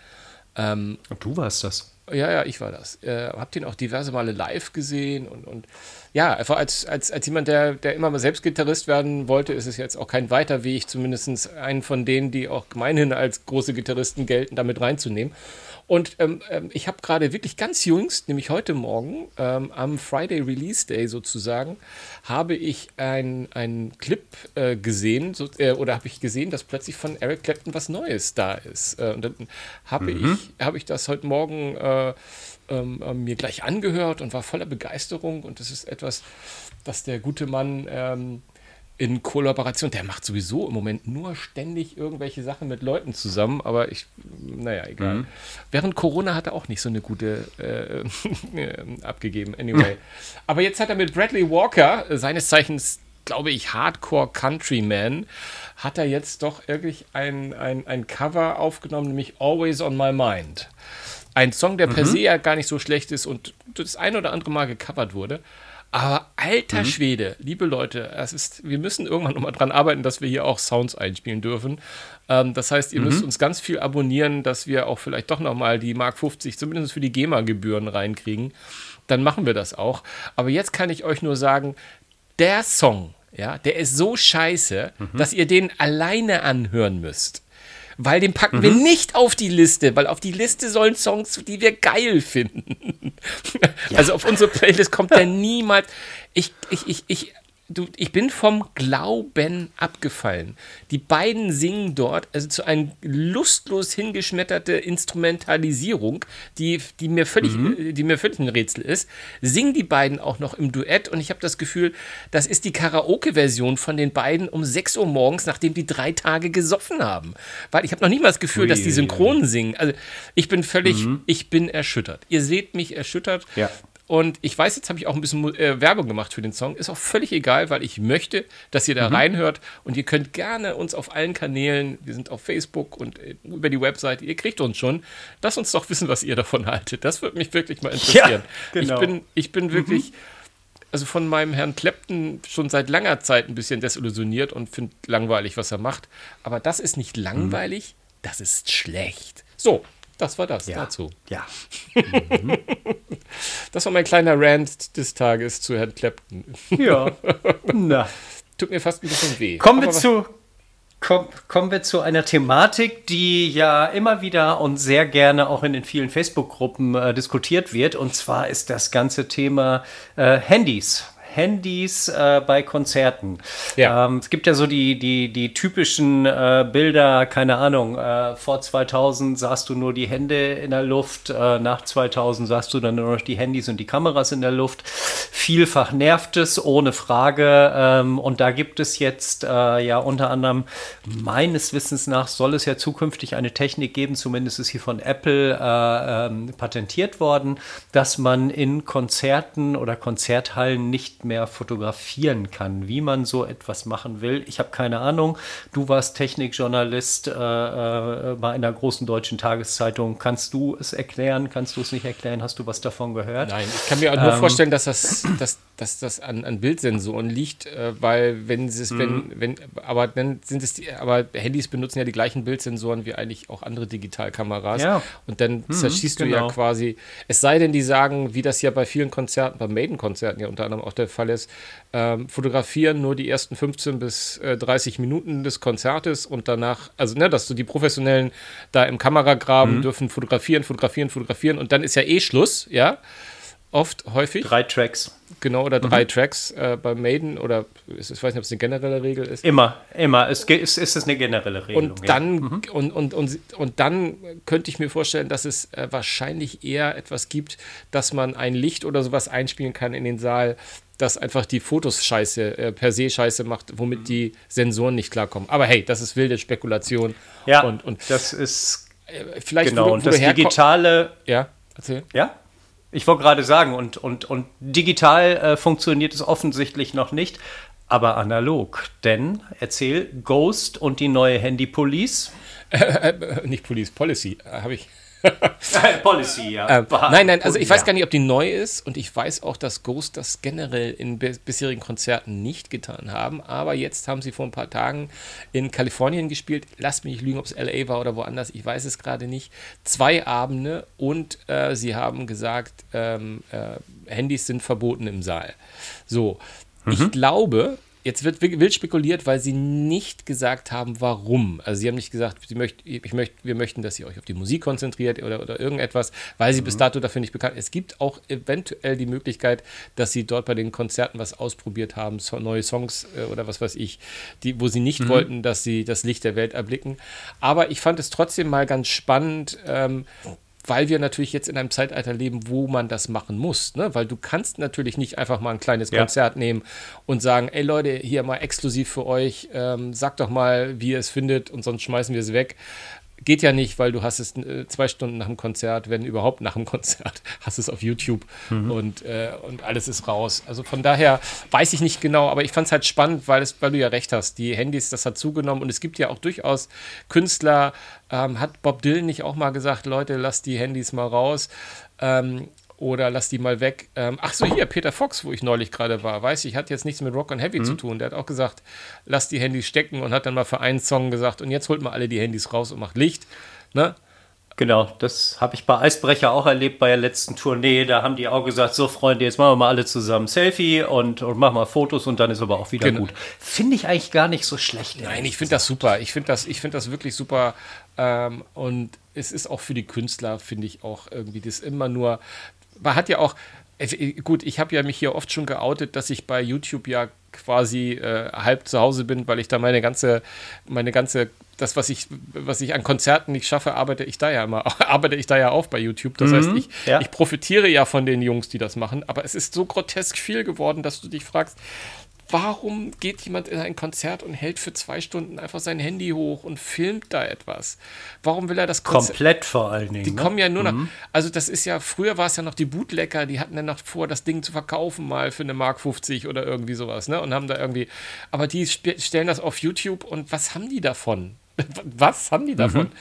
Ähm, und du warst das?
Ja, ja, ich war das. Äh, hab den auch diverse Male live gesehen und, und ja, einfach als, als, als jemand, der, der immer mal selbst Gitarrist werden wollte, ist es jetzt auch kein weiter Weg, zumindest einen von denen, die auch gemeinhin als große Gitarristen gelten, damit reinzunehmen. Und ähm, ähm, ich habe gerade wirklich ganz jüngst, nämlich heute Morgen, ähm, am Friday Release Day sozusagen, habe ich einen Clip äh, gesehen, so, äh, oder habe ich gesehen, dass plötzlich von Eric Clapton was Neues da ist. Äh, und dann habe mhm. ich, hab ich das heute Morgen äh, ähm, äh, mir gleich angehört und war voller Begeisterung. Und das ist etwas, das der gute Mann ähm, in Kollaboration, der macht sowieso im Moment nur ständig irgendwelche Sachen mit Leuten zusammen, aber ich, naja, egal. Mhm. Während Corona hat er auch nicht so eine gute äh, abgegeben, anyway. aber jetzt hat er mit Bradley Walker, seines Zeichens, glaube ich, Hardcore Countryman, hat er jetzt doch wirklich ein, ein, ein Cover aufgenommen, nämlich Always on My Mind. Ein Song, der mhm. per se ja gar nicht so schlecht ist und das ein oder andere Mal gecovert wurde. Aber alter mhm. Schwede, liebe Leute, es ist, wir müssen irgendwann nochmal dran arbeiten, dass wir hier auch Sounds einspielen dürfen. Ähm, das heißt, ihr mhm. müsst uns ganz viel abonnieren, dass wir auch vielleicht doch nochmal die Mark 50, zumindest für die GEMA-Gebühren reinkriegen. Dann machen wir das auch. Aber jetzt kann ich euch nur sagen, der Song, ja, der ist so scheiße, mhm. dass ihr den alleine anhören müsst weil den packen mhm. wir nicht auf die Liste, weil auf die Liste sollen Songs, die wir geil finden. Ja. Also auf unsere Playlist kommt der niemals. Ich, ich, ich, ich du, ich bin vom Glauben abgefallen. Die beiden singen dort, also zu einer lustlos hingeschmetterte Instrumentalisierung, die, die, mir völlig, mhm. die mir völlig ein Rätsel ist, singen die beiden auch noch im Duett und ich habe das Gefühl, das ist die Karaoke-Version von den beiden um 6 Uhr morgens, nachdem die drei Tage gesoffen haben. Weil ich habe noch nicht mal das Gefühl, Ui, dass die synchron singen. Also ich bin völlig, mhm. ich bin erschüttert. Ihr seht mich erschüttert.
Ja.
Und ich weiß, jetzt habe ich auch ein bisschen äh, Werbung gemacht für den Song. Ist auch völlig egal, weil ich möchte, dass ihr da mhm. reinhört. Und ihr könnt gerne uns auf allen Kanälen, wir sind auf Facebook und äh, über die Webseite, ihr kriegt uns schon. Lasst uns doch wissen, was ihr davon haltet. Das würde mich wirklich mal interessieren. Ja, genau. Ich bin, ich bin wirklich, mhm. also von meinem Herrn Clapton schon seit langer Zeit ein bisschen desillusioniert und finde langweilig, was er macht. Aber das ist nicht langweilig, mhm. das ist schlecht. So, das war das
ja.
dazu.
Ja.
Mhm. Das war mein kleiner Rant des Tages zu Herrn Clapton.
Ja. Na.
Tut mir fast ein bisschen weh.
Kommen wir zu. Komm, kommen wir zu einer Thematik, die ja immer wieder und sehr gerne auch in den vielen Facebook-Gruppen äh, diskutiert wird. Und zwar ist das ganze Thema äh, Handys. Handys äh, bei Konzerten.
Ja.
Ähm, es gibt ja so die, die, die typischen äh, Bilder, keine Ahnung, äh, vor 2000 sahst du nur die Hände in der Luft, äh, nach 2000 sahst du dann nur noch die Handys und die Kameras in der Luft. Vielfach nervt es, ohne Frage. Ähm, und da gibt es jetzt äh, ja unter anderem, meines Wissens nach, soll es ja zukünftig eine Technik geben, zumindest ist hier von Apple äh, ähm, patentiert worden, dass man in Konzerten oder Konzerthallen nicht mehr fotografieren kann. Wie man so etwas machen will, ich habe keine Ahnung. Du warst Technikjournalist äh, äh, bei einer großen deutschen Tageszeitung. Kannst du es erklären? Kannst du es nicht erklären? Hast du was davon gehört?
Nein, ich kann mir nur ähm, vorstellen, dass das, dass, dass das an, an Bildsensoren liegt, äh, weil wenn es, wenn, mhm. wenn, aber dann sind es die, aber Handys benutzen ja die gleichen Bildsensoren wie eigentlich auch andere Digitalkameras.
Ja.
Und dann mhm, zerschießt genau. du ja genau. quasi, es sei denn, die sagen, wie das ja bei vielen Konzerten, bei Maiden-Konzerten ja unter anderem auch der Fall ist, ähm, fotografieren nur die ersten 15 bis äh, 30 Minuten des Konzertes und danach, also ne, dass du die Professionellen da im Kameragraben mhm. dürfen fotografieren, fotografieren, fotografieren und dann ist ja eh Schluss, ja. Oft, häufig.
Drei Tracks.
Genau, oder drei mhm. Tracks äh, bei Maiden oder ist, ich weiß nicht, ob es eine generelle Regel ist.
Immer, immer. Es ist, ist es eine generelle Regel.
Und dann, ja. mhm. und, und, und, und dann könnte ich mir vorstellen, dass es äh, wahrscheinlich eher etwas gibt, dass man ein Licht oder sowas einspielen kann in den Saal, das einfach die Fotos scheiße, äh, per se scheiße macht, womit die Sensoren nicht klarkommen. Aber hey, das ist wilde Spekulation.
Ja,
und, und
das ist
äh, vielleicht
genau, wo, wo und das digitale.
Ja, erzähl.
Ja, ich wollte gerade sagen, und, und, und digital äh, funktioniert es offensichtlich noch nicht, aber analog. Denn, erzähl, Ghost und die neue Handy Police.
Äh, äh, nicht Police, Policy, äh, habe ich.
Policy, ja.
Ähm, nein, nein, also ich weiß gar nicht, ob die neu ist und ich weiß auch, dass Ghost das generell in bisherigen Konzerten nicht getan haben, aber jetzt haben sie vor ein paar Tagen in Kalifornien gespielt. Lasst mich nicht lügen, ob es LA war oder woanders, ich weiß es gerade nicht. Zwei Abende und äh, sie haben gesagt, ähm, äh, Handys sind verboten im Saal. So, mhm. ich glaube, Jetzt wird wild spekuliert, weil sie nicht gesagt haben, warum. Also sie haben nicht gesagt, sie möcht, ich möcht, wir möchten, dass ihr euch auf die Musik konzentriert oder, oder irgendetwas, weil sie mhm. bis dato dafür nicht bekannt Es gibt auch eventuell die Möglichkeit, dass sie dort bei den Konzerten was ausprobiert haben, so, neue Songs äh, oder was weiß ich, die, wo sie nicht mhm. wollten, dass sie das Licht der Welt erblicken. Aber ich fand es trotzdem mal ganz spannend, ähm, weil wir natürlich jetzt in einem Zeitalter leben, wo man das machen muss. Ne? Weil du kannst natürlich nicht einfach mal ein kleines ja. Konzert nehmen und sagen, ey Leute, hier mal exklusiv für euch, ähm, sagt doch mal, wie ihr es findet und sonst schmeißen wir es weg geht ja nicht, weil du hast es äh, zwei Stunden nach dem Konzert, wenn überhaupt nach dem Konzert, hast es auf YouTube mhm. und, äh, und alles ist raus. Also von daher weiß ich nicht genau, aber ich fand es halt spannend, weil, es, weil du ja recht hast. Die Handys, das hat zugenommen und es gibt ja auch durchaus Künstler, ähm, hat Bob Dylan nicht auch mal gesagt, Leute, lasst die Handys mal raus. Ähm, oder lass die mal weg. Ähm, ach so, hier, Peter Fox, wo ich neulich gerade war, weiß ich, hat jetzt nichts mit Rock and Heavy mhm. zu tun. Der hat auch gesagt, lass die Handys stecken und hat dann mal für einen Song gesagt, und jetzt holt mal alle die Handys raus und macht Licht. Ne?
Genau, das habe ich bei Eisbrecher auch erlebt bei der letzten Tournee. Da haben die auch gesagt, so Freunde, jetzt machen wir mal alle zusammen Selfie und, und machen mal Fotos und dann ist aber auch wieder genau. gut. Finde ich eigentlich gar nicht so schlecht.
Nein, ich finde das super. Ich finde das, find das wirklich super. Ähm, und es ist auch für die Künstler, finde ich auch irgendwie das immer nur, man hat ja auch, äh, gut, ich habe ja mich hier oft schon geoutet, dass ich bei YouTube ja quasi äh, halb zu Hause bin, weil ich da meine ganze, meine ganze, das, was ich, was ich an Konzerten nicht schaffe, arbeite ich da ja immer, arbeite ich da ja auf bei YouTube. Das mhm, heißt, ich, ja. ich profitiere ja von den Jungs, die das machen, aber es ist so grotesk viel geworden, dass du dich fragst, warum geht jemand in ein Konzert und hält für zwei Stunden einfach sein Handy hoch und filmt da etwas? Warum will er das
Konzert? Komplett vor allen Dingen.
Die ne? kommen ja nur noch. Mhm. Also, das ist ja, früher war es ja noch die Bootlecker, die hatten dann noch vor, das Ding zu verkaufen, mal für eine Mark 50 oder irgendwie sowas, ne? Und haben da irgendwie. Aber die stellen das auf YouTube und was haben die davon? Was haben die davon? Mhm.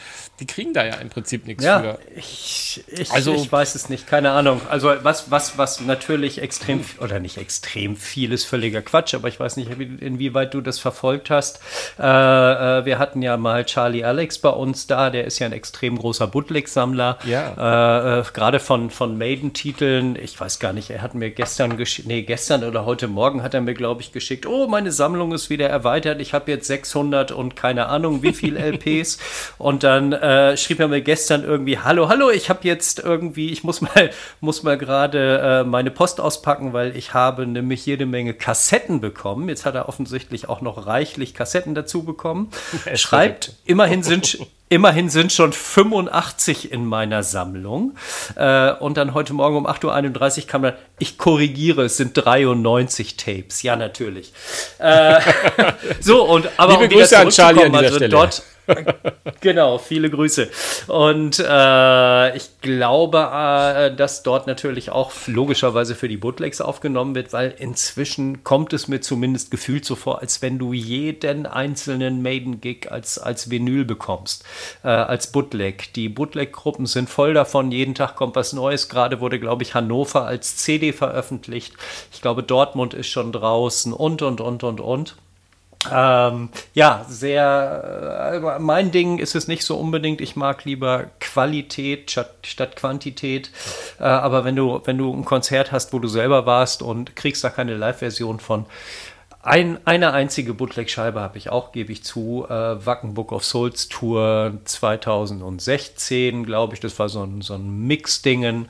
Die kriegen da ja im Prinzip nichts
ja, für. Ich, ich, also, ich weiß es nicht, keine Ahnung. Also was, was, was natürlich extrem, oder nicht extrem viel ist völliger Quatsch, aber ich weiß nicht, inwieweit du das verfolgt hast. Äh, äh, wir hatten ja mal Charlie Alex bei uns da, der ist ja ein extrem großer Bootleg-Sammler.
Ja.
Äh, äh, Gerade von, von Maiden-Titeln. Ich weiß gar nicht, er hat mir gestern geschickt, nee, gestern oder heute Morgen hat er mir, glaube ich, geschickt, oh, meine Sammlung ist wieder erweitert. Ich habe jetzt 600 und keine Ahnung, wie viel Hörspiel-LPs. Und dann äh, schrieb er mir gestern irgendwie, hallo, hallo, ich habe jetzt irgendwie, ich muss mal, muss mal gerade äh, meine Post auspacken, weil ich habe nämlich jede Menge Kassetten bekommen. Jetzt hat er offensichtlich auch noch reichlich Kassetten dazu bekommen. Schreibt, immerhin sind, Immerhin sind schon 85 in meiner Sammlung. Äh, und dann heute Morgen um 8.31 Uhr kam dann, ich korrigiere, es sind 93 Tapes. Ja, natürlich. Äh, so, und aber
Liebe um Grüße an Charlie an dieser also Stelle.
Dort, genau, viele Grüße. Und äh, ich glaube, äh, dass dort natürlich auch logischerweise für die Bootlegs aufgenommen wird, weil inzwischen kommt es mir zumindest gefühlt so vor, als wenn du jeden einzelnen Maiden-Gig als, als Vinyl bekommst, äh, als Bootleg. Die Bootleg-Gruppen sind voll davon, jeden Tag kommt was Neues. Gerade wurde, glaube ich, Hannover als CD veröffentlicht. Ich glaube, Dortmund ist schon draußen und, und, und, und, und. Ähm, ja, sehr, äh, mein Ding ist es nicht so unbedingt. Ich mag lieber Qualität statt, statt Quantität. Äh, aber wenn du, wenn du ein Konzert hast, wo du selber warst und kriegst da keine Live-Version von, ein, eine einzige Bootleg-Scheibe habe ich auch, gebe ich zu. Äh, Wacken Book of Souls Tour 2016, glaube ich. Das war so ein, so ein Mix-Dingen.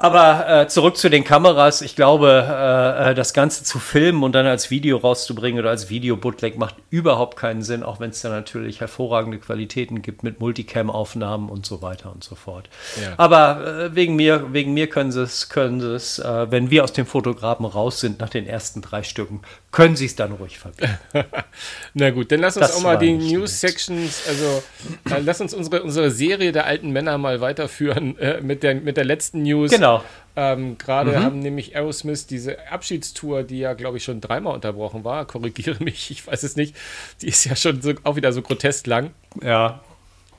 Aber äh, zurück zu den Kameras. Ich glaube, äh, äh, das Ganze zu filmen und dann als Video rauszubringen oder als Video-Bootleg macht überhaupt keinen Sinn, auch wenn es da natürlich hervorragende Qualitäten gibt mit Multicam-Aufnahmen und so weiter und so fort. Ja. Aber äh, wegen mir, wegen mir können sie es, können sie es, äh, wenn wir aus dem Fotografen raus sind nach den ersten drei Stücken, können sie es dann ruhig verbieten.
Na gut, dann lass uns das auch mal die News-Sections, also äh, lass uns unsere, unsere Serie der alten Männer mal weiterführen mit, der, mit der letzten News.
Genau. Genau.
Ähm, Gerade mhm. haben nämlich Aerosmith diese Abschiedstour, die ja, glaube ich, schon dreimal unterbrochen war, korrigiere mich, ich weiß es nicht, die ist ja schon so, auch wieder so grotesk lang.
Ja.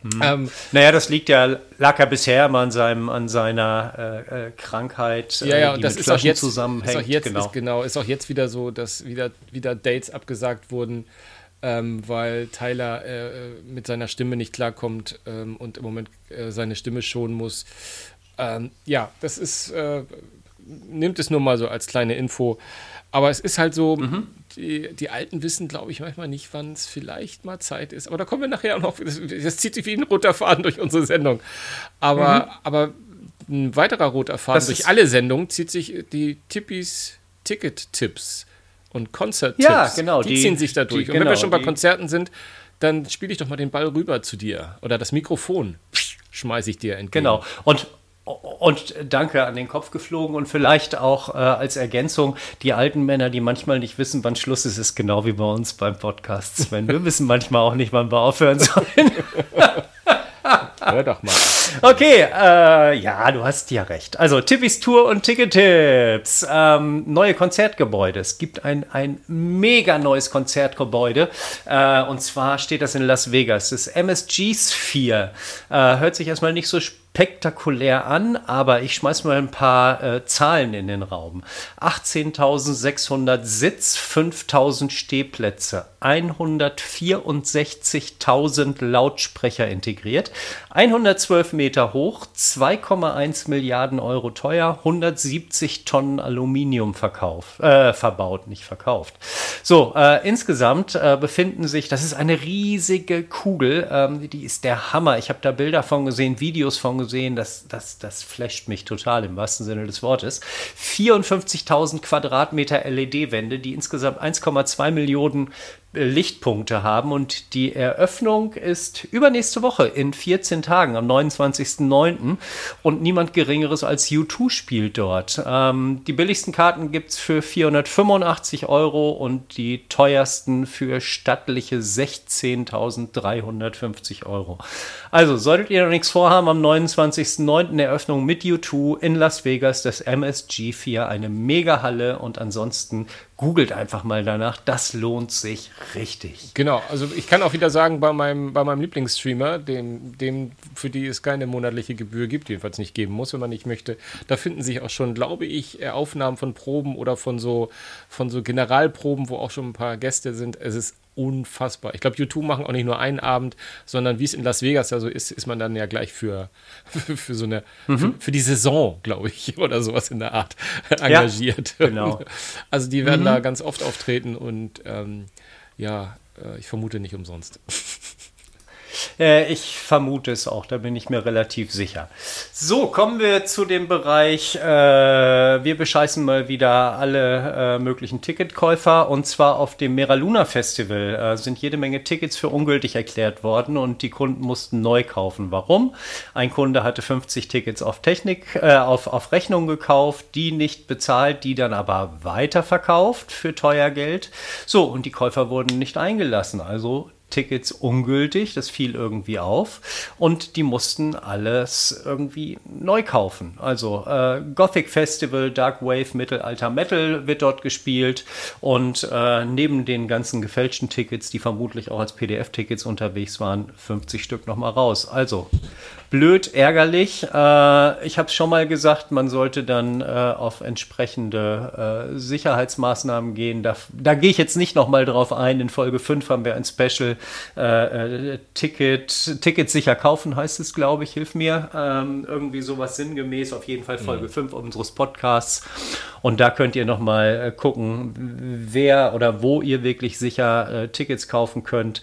Mhm. Ähm, naja, das liegt ja, lag ja bisher immer an, seinem, an seiner äh, äh, Krankheit,
ja, ja, äh, die
das
mit ist auch jetzt,
zusammenhängt.
Ist auch jetzt, genau. Ist, genau, ist auch jetzt wieder so, dass wieder, wieder Dates abgesagt wurden, ähm, weil Tyler äh, mit seiner Stimme nicht klarkommt ähm, und im Moment äh, seine Stimme schonen muss. Ähm, ja, das ist, äh, nimmt es nur mal so als kleine Info. Aber es ist halt so, mhm. die, die Alten wissen, glaube ich, manchmal nicht, wann es vielleicht mal Zeit ist. Aber da kommen wir nachher auch noch. Das, das zieht sich wie ein roter Faden durch unsere Sendung. Aber, mhm. aber ein weiterer roter Faden durch alle Sendungen zieht sich die Tippis Ticket-Tipps und Konzert-Tipps.
Ja, genau.
Die, die ziehen sich da durch. Die, und wenn wir genau, schon bei Konzerten sind, dann spiele ich doch mal den Ball rüber zu dir. Oder das Mikrofon schmeiße ich dir entgegen.
Genau. Und und danke an den Kopf geflogen und vielleicht auch äh, als Ergänzung die alten Männer, die manchmal nicht wissen, wann Schluss ist, ist genau wie bei uns beim Podcast. Sven, wir wissen manchmal auch nicht, wann wir aufhören sollen.
Hör doch mal.
Okay, äh, ja, du hast ja recht. Also Tippis Tour und Ticket-Tipps. Ähm, neue Konzertgebäude. Es gibt ein, ein mega neues Konzertgebäude. Äh, und zwar steht das in Las Vegas. Das MSG Sphere. Äh, hört sich erstmal nicht so spannend spektakulär an, aber ich schmeiß mal ein paar äh, Zahlen in den Raum. 18.600 Sitz, 5.000 Stehplätze, 164.000 Lautsprecher integriert, 112 Meter hoch, 2,1 Milliarden Euro teuer, 170 Tonnen Aluminium verkauf, äh, verbaut, nicht verkauft. So, äh, insgesamt äh, befinden sich, das ist eine riesige Kugel, ähm, die ist der Hammer. Ich habe da Bilder von gesehen, Videos von gesehen, das, das, das flasht mich total im wahrsten Sinne des Wortes. 54.000 Quadratmeter LED-Wände, die insgesamt 1,2 Millionen Lichtpunkte haben und die Eröffnung ist übernächste Woche in 14 Tagen am 29.09. und niemand Geringeres als U2 spielt dort. Ähm, die billigsten Karten gibt es für 485 Euro und die teuersten für stattliche 16.350 Euro. Also solltet ihr noch nichts vorhaben, am 29.09. Eröffnung mit U2 in Las Vegas, das MSG 4, eine Megahalle und ansonsten googelt einfach mal danach. Das lohnt sich richtig.
Genau, also ich kann auch wieder sagen, bei meinem, bei meinem Lieblingsstreamer, dem, dem, für die es keine monatliche Gebühr gibt, jedenfalls nicht geben muss, wenn man nicht möchte, da finden sich auch schon, glaube ich, Aufnahmen von Proben oder von so, von so Generalproben, wo auch schon ein paar Gäste sind. Es ist unfassbar. Ich glaube, YouTube machen auch nicht nur einen Abend, sondern wie es in Las Vegas ja so ist, ist man dann ja gleich für, für, für so eine, mhm. für, für, die Saison, glaube ich, oder sowas in der Art engagiert.
Ja, genau.
Also die werden mhm. da ganz oft auftreten und ähm, ja, äh, ich vermute nicht umsonst.
Äh, ich vermute es auch, da bin ich mir relativ sicher. So, kommen wir zu dem Bereich, äh, wir bescheißen mal wieder alle äh, möglichen Ticketkäufer und zwar auf dem Meraluna Festival äh, sind jede Menge Tickets für ungültig erklärt worden und die Kunden mussten neu kaufen. Warum? Ein Kunde hatte 50 Tickets auf Technik, äh, auf, auf Rechnung gekauft, die nicht bezahlt, die dann aber weiterverkauft für teuer Geld. So, und die Käufer wurden nicht eingelassen. Also Tickets ungültig, das fiel irgendwie auf und die mussten alles irgendwie neu kaufen. Also äh, Gothic Festival, Dark Wave, Mittelalter Metal wird dort gespielt und äh, neben den ganzen gefälschten Tickets, die vermutlich auch als PDF-Tickets unterwegs waren, 50 Stück nochmal raus. Also blöd, ärgerlich. Äh, ich habe es schon mal gesagt, man sollte dann äh, auf entsprechende äh, Sicherheitsmaßnahmen gehen. Da, da gehe ich jetzt nicht nochmal drauf ein. In Folge 5 haben wir ein Special äh, äh, Ticket, Ticket sicher kaufen, heißt es, glaube ich. Hilf mir. Ähm, irgendwie sowas sinngemäß. Auf jeden Fall Folge mhm. 5 unseres Podcasts. Und da könnt ihr nochmal äh, gucken, wer oder wo ihr wirklich sicher äh, Tickets kaufen könnt.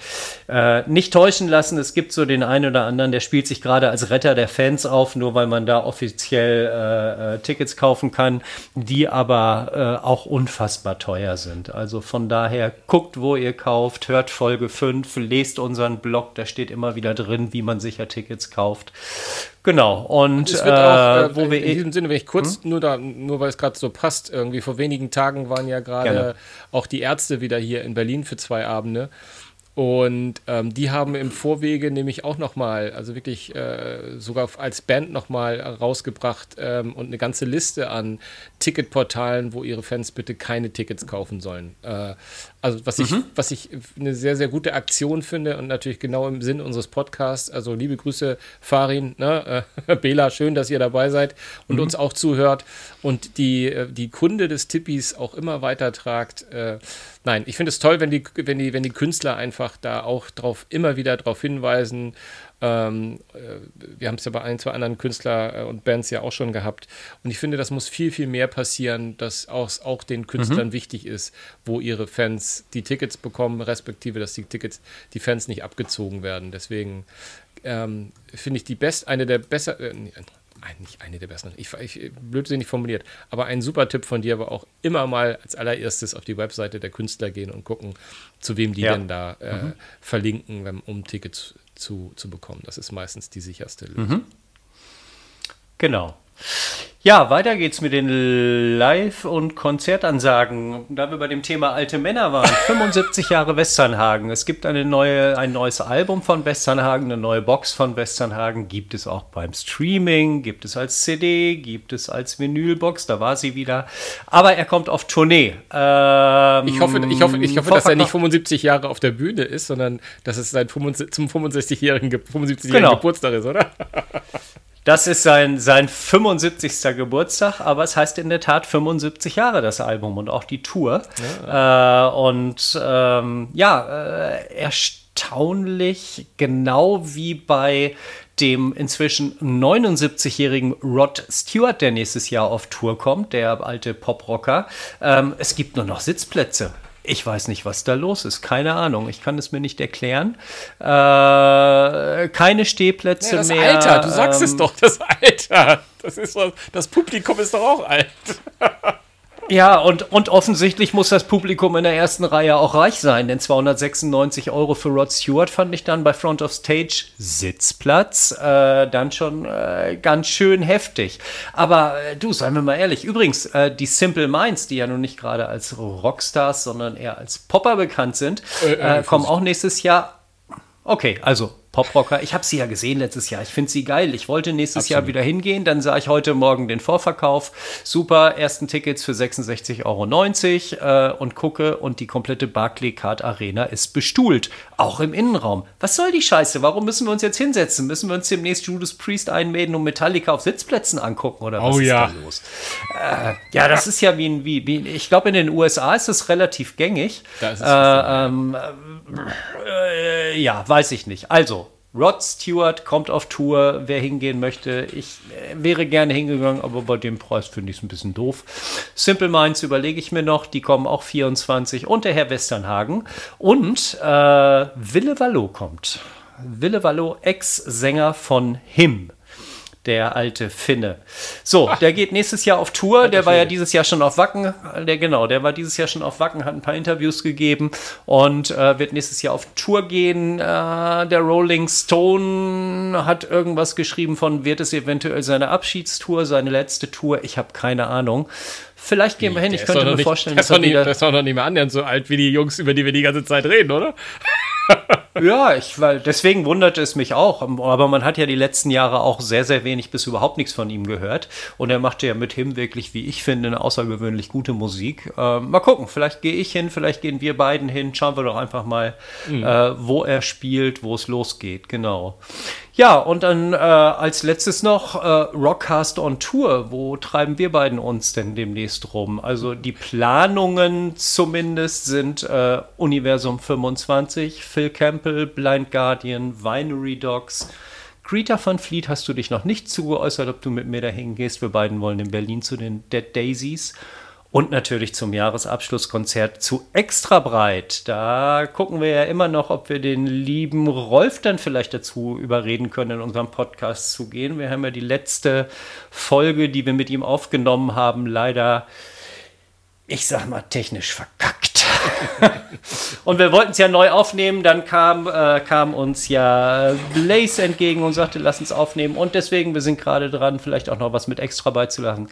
Nicht täuschen lassen, es gibt so den einen oder anderen, der spielt sich gerade als Retter der Fans auf, nur weil man da offiziell äh, äh Tickets kaufen kann, die aber äh, auch unfassbar teuer sind. Also von daher guckt, wo ihr kauft, hört Folge 5, lest unseren Blog, da steht immer wieder drin, wie man sicher Tickets kauft. Genau, und, und
es wird auch, äh, wo wir in diesem Sinne, wenn ich kurz, hm? nur, da, nur weil es gerade so passt, irgendwie vor wenigen Tagen waren ja gerade auch die Ärzte wieder hier in Berlin für zwei Abende. Und ähm, die haben im Vorwege nämlich auch nochmal, also wirklich äh, sogar als Band nochmal rausgebracht ähm, und eine ganze Liste an Ticketportalen, wo ihre Fans bitte keine Tickets kaufen sollen. Äh, also was, mhm. ich, was ich eine sehr, sehr gute Aktion finde und natürlich genau im Sinn unseres Podcasts. Also liebe Grüße, Farin, ne? äh, Bela, schön, dass ihr dabei seid und mhm. uns auch zuhört und die, äh, die Kunde des Tippis auch immer weiter tragt. Äh, nein, ich finde es toll, wenn die, wenn, die, wenn die Künstler einfach da auch drauf, immer wieder darauf hinweisen, ähm, äh, wir haben es ja bei ein, zwei anderen Künstler äh, und Bands ja auch schon gehabt. Und ich finde, das muss viel, viel mehr passieren, dass auch, auch den Künstlern mhm. wichtig ist, wo ihre Fans die Tickets bekommen, respektive, dass die Tickets, die Fans nicht abgezogen werden. Deswegen ähm, finde ich die best, eine der besser, äh, nicht eine der besten, ich, ich, blödsinnig formuliert, aber ein super Tipp von dir, aber auch immer mal als allererstes auf die Webseite der Künstler gehen und gucken, zu wem die ja. denn da äh, mhm. verlinken, um Tickets zu, zu bekommen. Das ist meistens die sicherste Lösung. Mhm.
Genau. Ja, weiter geht's mit den Live- und Konzertansagen. Da wir bei dem Thema alte Männer waren, 75 Jahre Westernhagen. Es gibt eine neue, ein neues Album von Westernhagen, eine neue Box von Westernhagen. Gibt es auch beim Streaming, gibt es als CD, gibt es als Vinylbox. Da war sie wieder. Aber er kommt auf Tournee.
Ähm, ich hoffe, ich hoffe, ich hoffe dass er nicht 75 Jahre auf der Bühne ist, sondern dass es sein 65, zum 65-jährigen 75 genau. Geburtstag ist, oder?
Das ist sein, sein 75. Geburtstag, aber es heißt in der Tat 75 Jahre das Album und auch die Tour. Ja. Äh, und ähm, ja, äh, erstaunlich, genau wie bei dem inzwischen 79-jährigen Rod Stewart, der nächstes Jahr auf Tour kommt, der alte Poprocker. Ähm, es gibt nur noch Sitzplätze. Ich weiß nicht, was da los ist. Keine Ahnung. Ich kann es mir nicht erklären. Äh, keine Stehplätze ja,
das
mehr.
Alter, du sagst ähm, es doch, das Alter. Das, ist, das Publikum ist doch auch alt.
Ja, und, und offensichtlich muss das Publikum in der ersten Reihe auch reich sein, denn 296 Euro für Rod Stewart fand ich dann bei Front of Stage Sitzplatz äh, dann schon äh, ganz schön heftig. Aber äh, du, seien wir mal ehrlich, übrigens, äh, die Simple Minds, die ja nun nicht gerade als Rockstars, sondern eher als Popper bekannt sind, äh, äh, kommen auch nächstes Jahr. Okay, also Poprocker. Ich habe sie ja gesehen letztes Jahr. Ich finde sie geil. Ich wollte nächstes Absolut. Jahr wieder hingehen. Dann sah ich heute Morgen den Vorverkauf. Super, ersten Tickets für 66,90 Euro äh, und gucke und die komplette Barclaycard Arena ist bestuhlt. Auch im Innenraum. Was soll die Scheiße? Warum müssen wir uns jetzt hinsetzen? Müssen wir uns demnächst Judas Priest einmäden und Metallica auf Sitzplätzen angucken oder was
oh, ist ja.
da los? Äh, ja, das ist ja wie ein, wie, wie ich glaube in den USA ist es relativ gängig. Da ist es äh, ähm, äh, ja, weiß ich nicht. Also, Rod Stewart kommt auf Tour, wer hingehen möchte. Ich äh, wäre gerne hingegangen, aber bei dem Preis finde ich es ein bisschen doof. Simple Minds überlege ich mir noch, die kommen auch 24 und der Herr Westernhagen. Und äh, Wille Wallo kommt. Ville Valo, Ex-Sänger von Him der alte Finne. So, Ach. der geht nächstes Jahr auf Tour. Der war ja dieses Jahr schon auf Wacken. Der genau, der war dieses Jahr schon auf Wacken, hat ein paar Interviews gegeben und äh, wird nächstes Jahr auf Tour gehen. Äh, der Rolling Stone hat irgendwas geschrieben von, wird es eventuell seine Abschiedstour, seine letzte Tour? Ich habe keine Ahnung. Vielleicht gehen wir hin. Ich könnte mir
nicht,
vorstellen,
dass er wieder... Der ist doch noch nicht mehr annähernd so alt wie die Jungs, über die wir die ganze Zeit reden, oder?
ja, ich, weil deswegen wunderte es mich auch. Aber man hat ja die letzten Jahre auch sehr, sehr wenig bis überhaupt nichts von ihm gehört. Und er machte ja mit ihm wirklich, wie ich finde, eine außergewöhnlich gute Musik. Äh, mal gucken, vielleicht gehe ich hin, vielleicht gehen wir beiden hin. Schauen wir doch einfach mal, mhm. äh, wo er spielt, wo es losgeht. Genau. Ja, und dann äh, als letztes noch äh, Rockcast on Tour. Wo treiben wir beiden uns denn demnächst rum? Also die Planungen zumindest sind äh, Universum 25, Phil Campbell, Blind Guardian, Vinery Dogs. Greta van Fleet hast du dich noch nicht zugeäußert, ob du mit mir dahin gehst. Wir beiden wollen in Berlin zu den Dead Daisies. Und natürlich zum Jahresabschlusskonzert zu Extra Breit. Da gucken wir ja immer noch, ob wir den lieben Rolf dann vielleicht dazu überreden können, in unserem Podcast zu gehen. Wir haben ja die letzte Folge, die wir mit ihm aufgenommen haben, leider, ich sag mal, technisch verkackt. und wir wollten es ja neu aufnehmen, dann kam, äh, kam uns ja Blaze entgegen und sagte, lass uns aufnehmen. Und deswegen, wir sind gerade dran, vielleicht auch noch was mit extra beizulassen.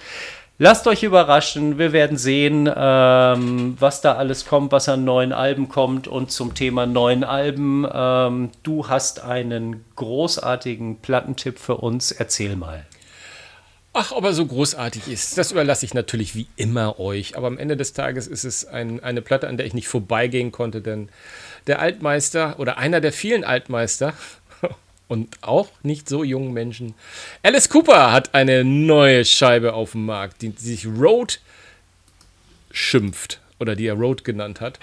Lasst euch überraschen, wir werden sehen, ähm, was da alles kommt, was an neuen Alben kommt. Und zum Thema neuen Alben, ähm, du hast einen großartigen Plattentipp für uns. Erzähl mal.
Ach, ob er so großartig ist, das überlasse ich natürlich wie immer euch. Aber am Ende des Tages ist es ein, eine Platte, an der ich nicht vorbeigehen konnte, denn der Altmeister oder einer der vielen Altmeister und auch nicht so jungen Menschen. Alice Cooper hat eine neue Scheibe auf dem Markt, die sich Road schimpft oder die er Road genannt hat.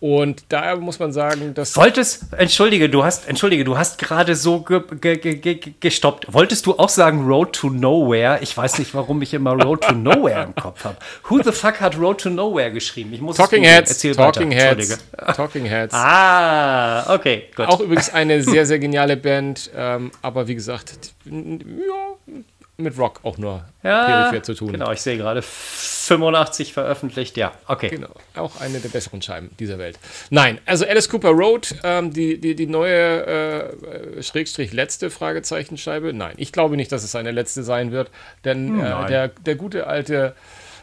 Und da muss man sagen, dass.
Wolltest, entschuldige, du hast, entschuldige, du hast gerade so ge, ge, ge, gestoppt. Wolltest du auch sagen Road to Nowhere? Ich weiß nicht, warum ich immer Road to Nowhere im Kopf habe. Who the fuck hat Road to Nowhere geschrieben? Ich muss
Talking Heads. Erzähl Talking weiter. Heads. Talking Heads.
Ah, okay,
gut. Auch übrigens eine sehr, sehr geniale Band. Ähm, aber wie gesagt, ja, mit Rock auch nur
ja, peripher zu tun. Genau, ich sehe gerade 85 veröffentlicht, ja, okay. Genau,
auch eine der besseren Scheiben dieser Welt. Nein, also Alice Cooper Road, ähm, die, die, die neue äh, Schrägstrich letzte Fragezeichenscheibe. Nein, ich glaube nicht, dass es eine letzte sein wird, denn äh, der, der gute alte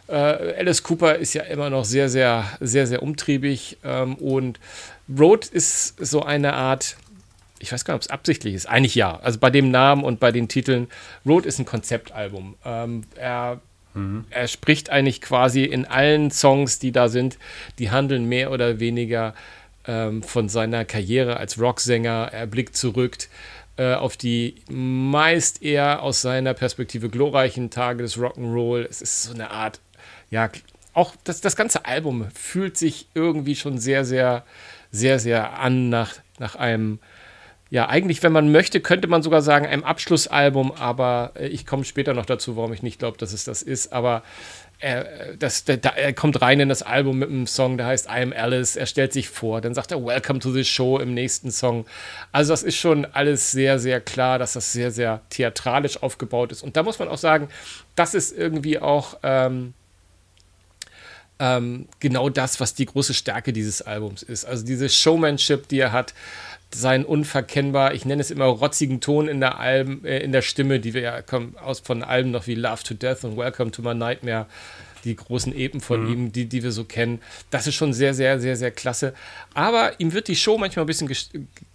äh, Alice Cooper ist ja immer noch sehr, sehr, sehr, sehr umtriebig ähm, und Road ist so eine Art ich weiß gar nicht, ob es absichtlich ist. Eigentlich ja. Also bei dem Namen und bei den Titeln. Road ist ein Konzeptalbum. Ähm, er, mhm. er spricht eigentlich quasi in allen Songs, die da sind, die handeln mehr oder weniger ähm, von seiner Karriere als Rocksänger. Er blickt zurück äh, auf die meist eher aus seiner Perspektive glorreichen Tage des Rock'n'Roll. Es ist so eine Art, ja, auch das, das ganze Album fühlt sich irgendwie schon sehr, sehr, sehr, sehr an nach, nach einem ja, eigentlich, wenn man möchte, könnte man sogar sagen, einem Abschlussalbum, aber äh, ich komme später noch dazu, warum ich nicht glaube, dass es das ist. Aber er, das, der, er kommt rein in das Album mit einem Song, der heißt I am Alice. Er stellt sich vor, dann sagt er Welcome to the Show im nächsten Song. Also, das ist schon alles sehr, sehr klar, dass das sehr, sehr theatralisch aufgebaut ist. Und da muss man auch sagen, das ist irgendwie auch. Ähm, ähm, genau das, was die große Stärke dieses Albums ist. Also diese Showmanship, die er hat, seinen unverkennbar, ich nenne es immer rotzigen Ton in der Alben, äh, in der Stimme, die wir ja kommen aus von Alben noch wie Love to Death und Welcome to My Nightmare, die großen Epen von mhm. ihm, die, die wir so kennen. Das ist schon sehr, sehr, sehr, sehr klasse. Aber ihm wird die Show manchmal ein bisschen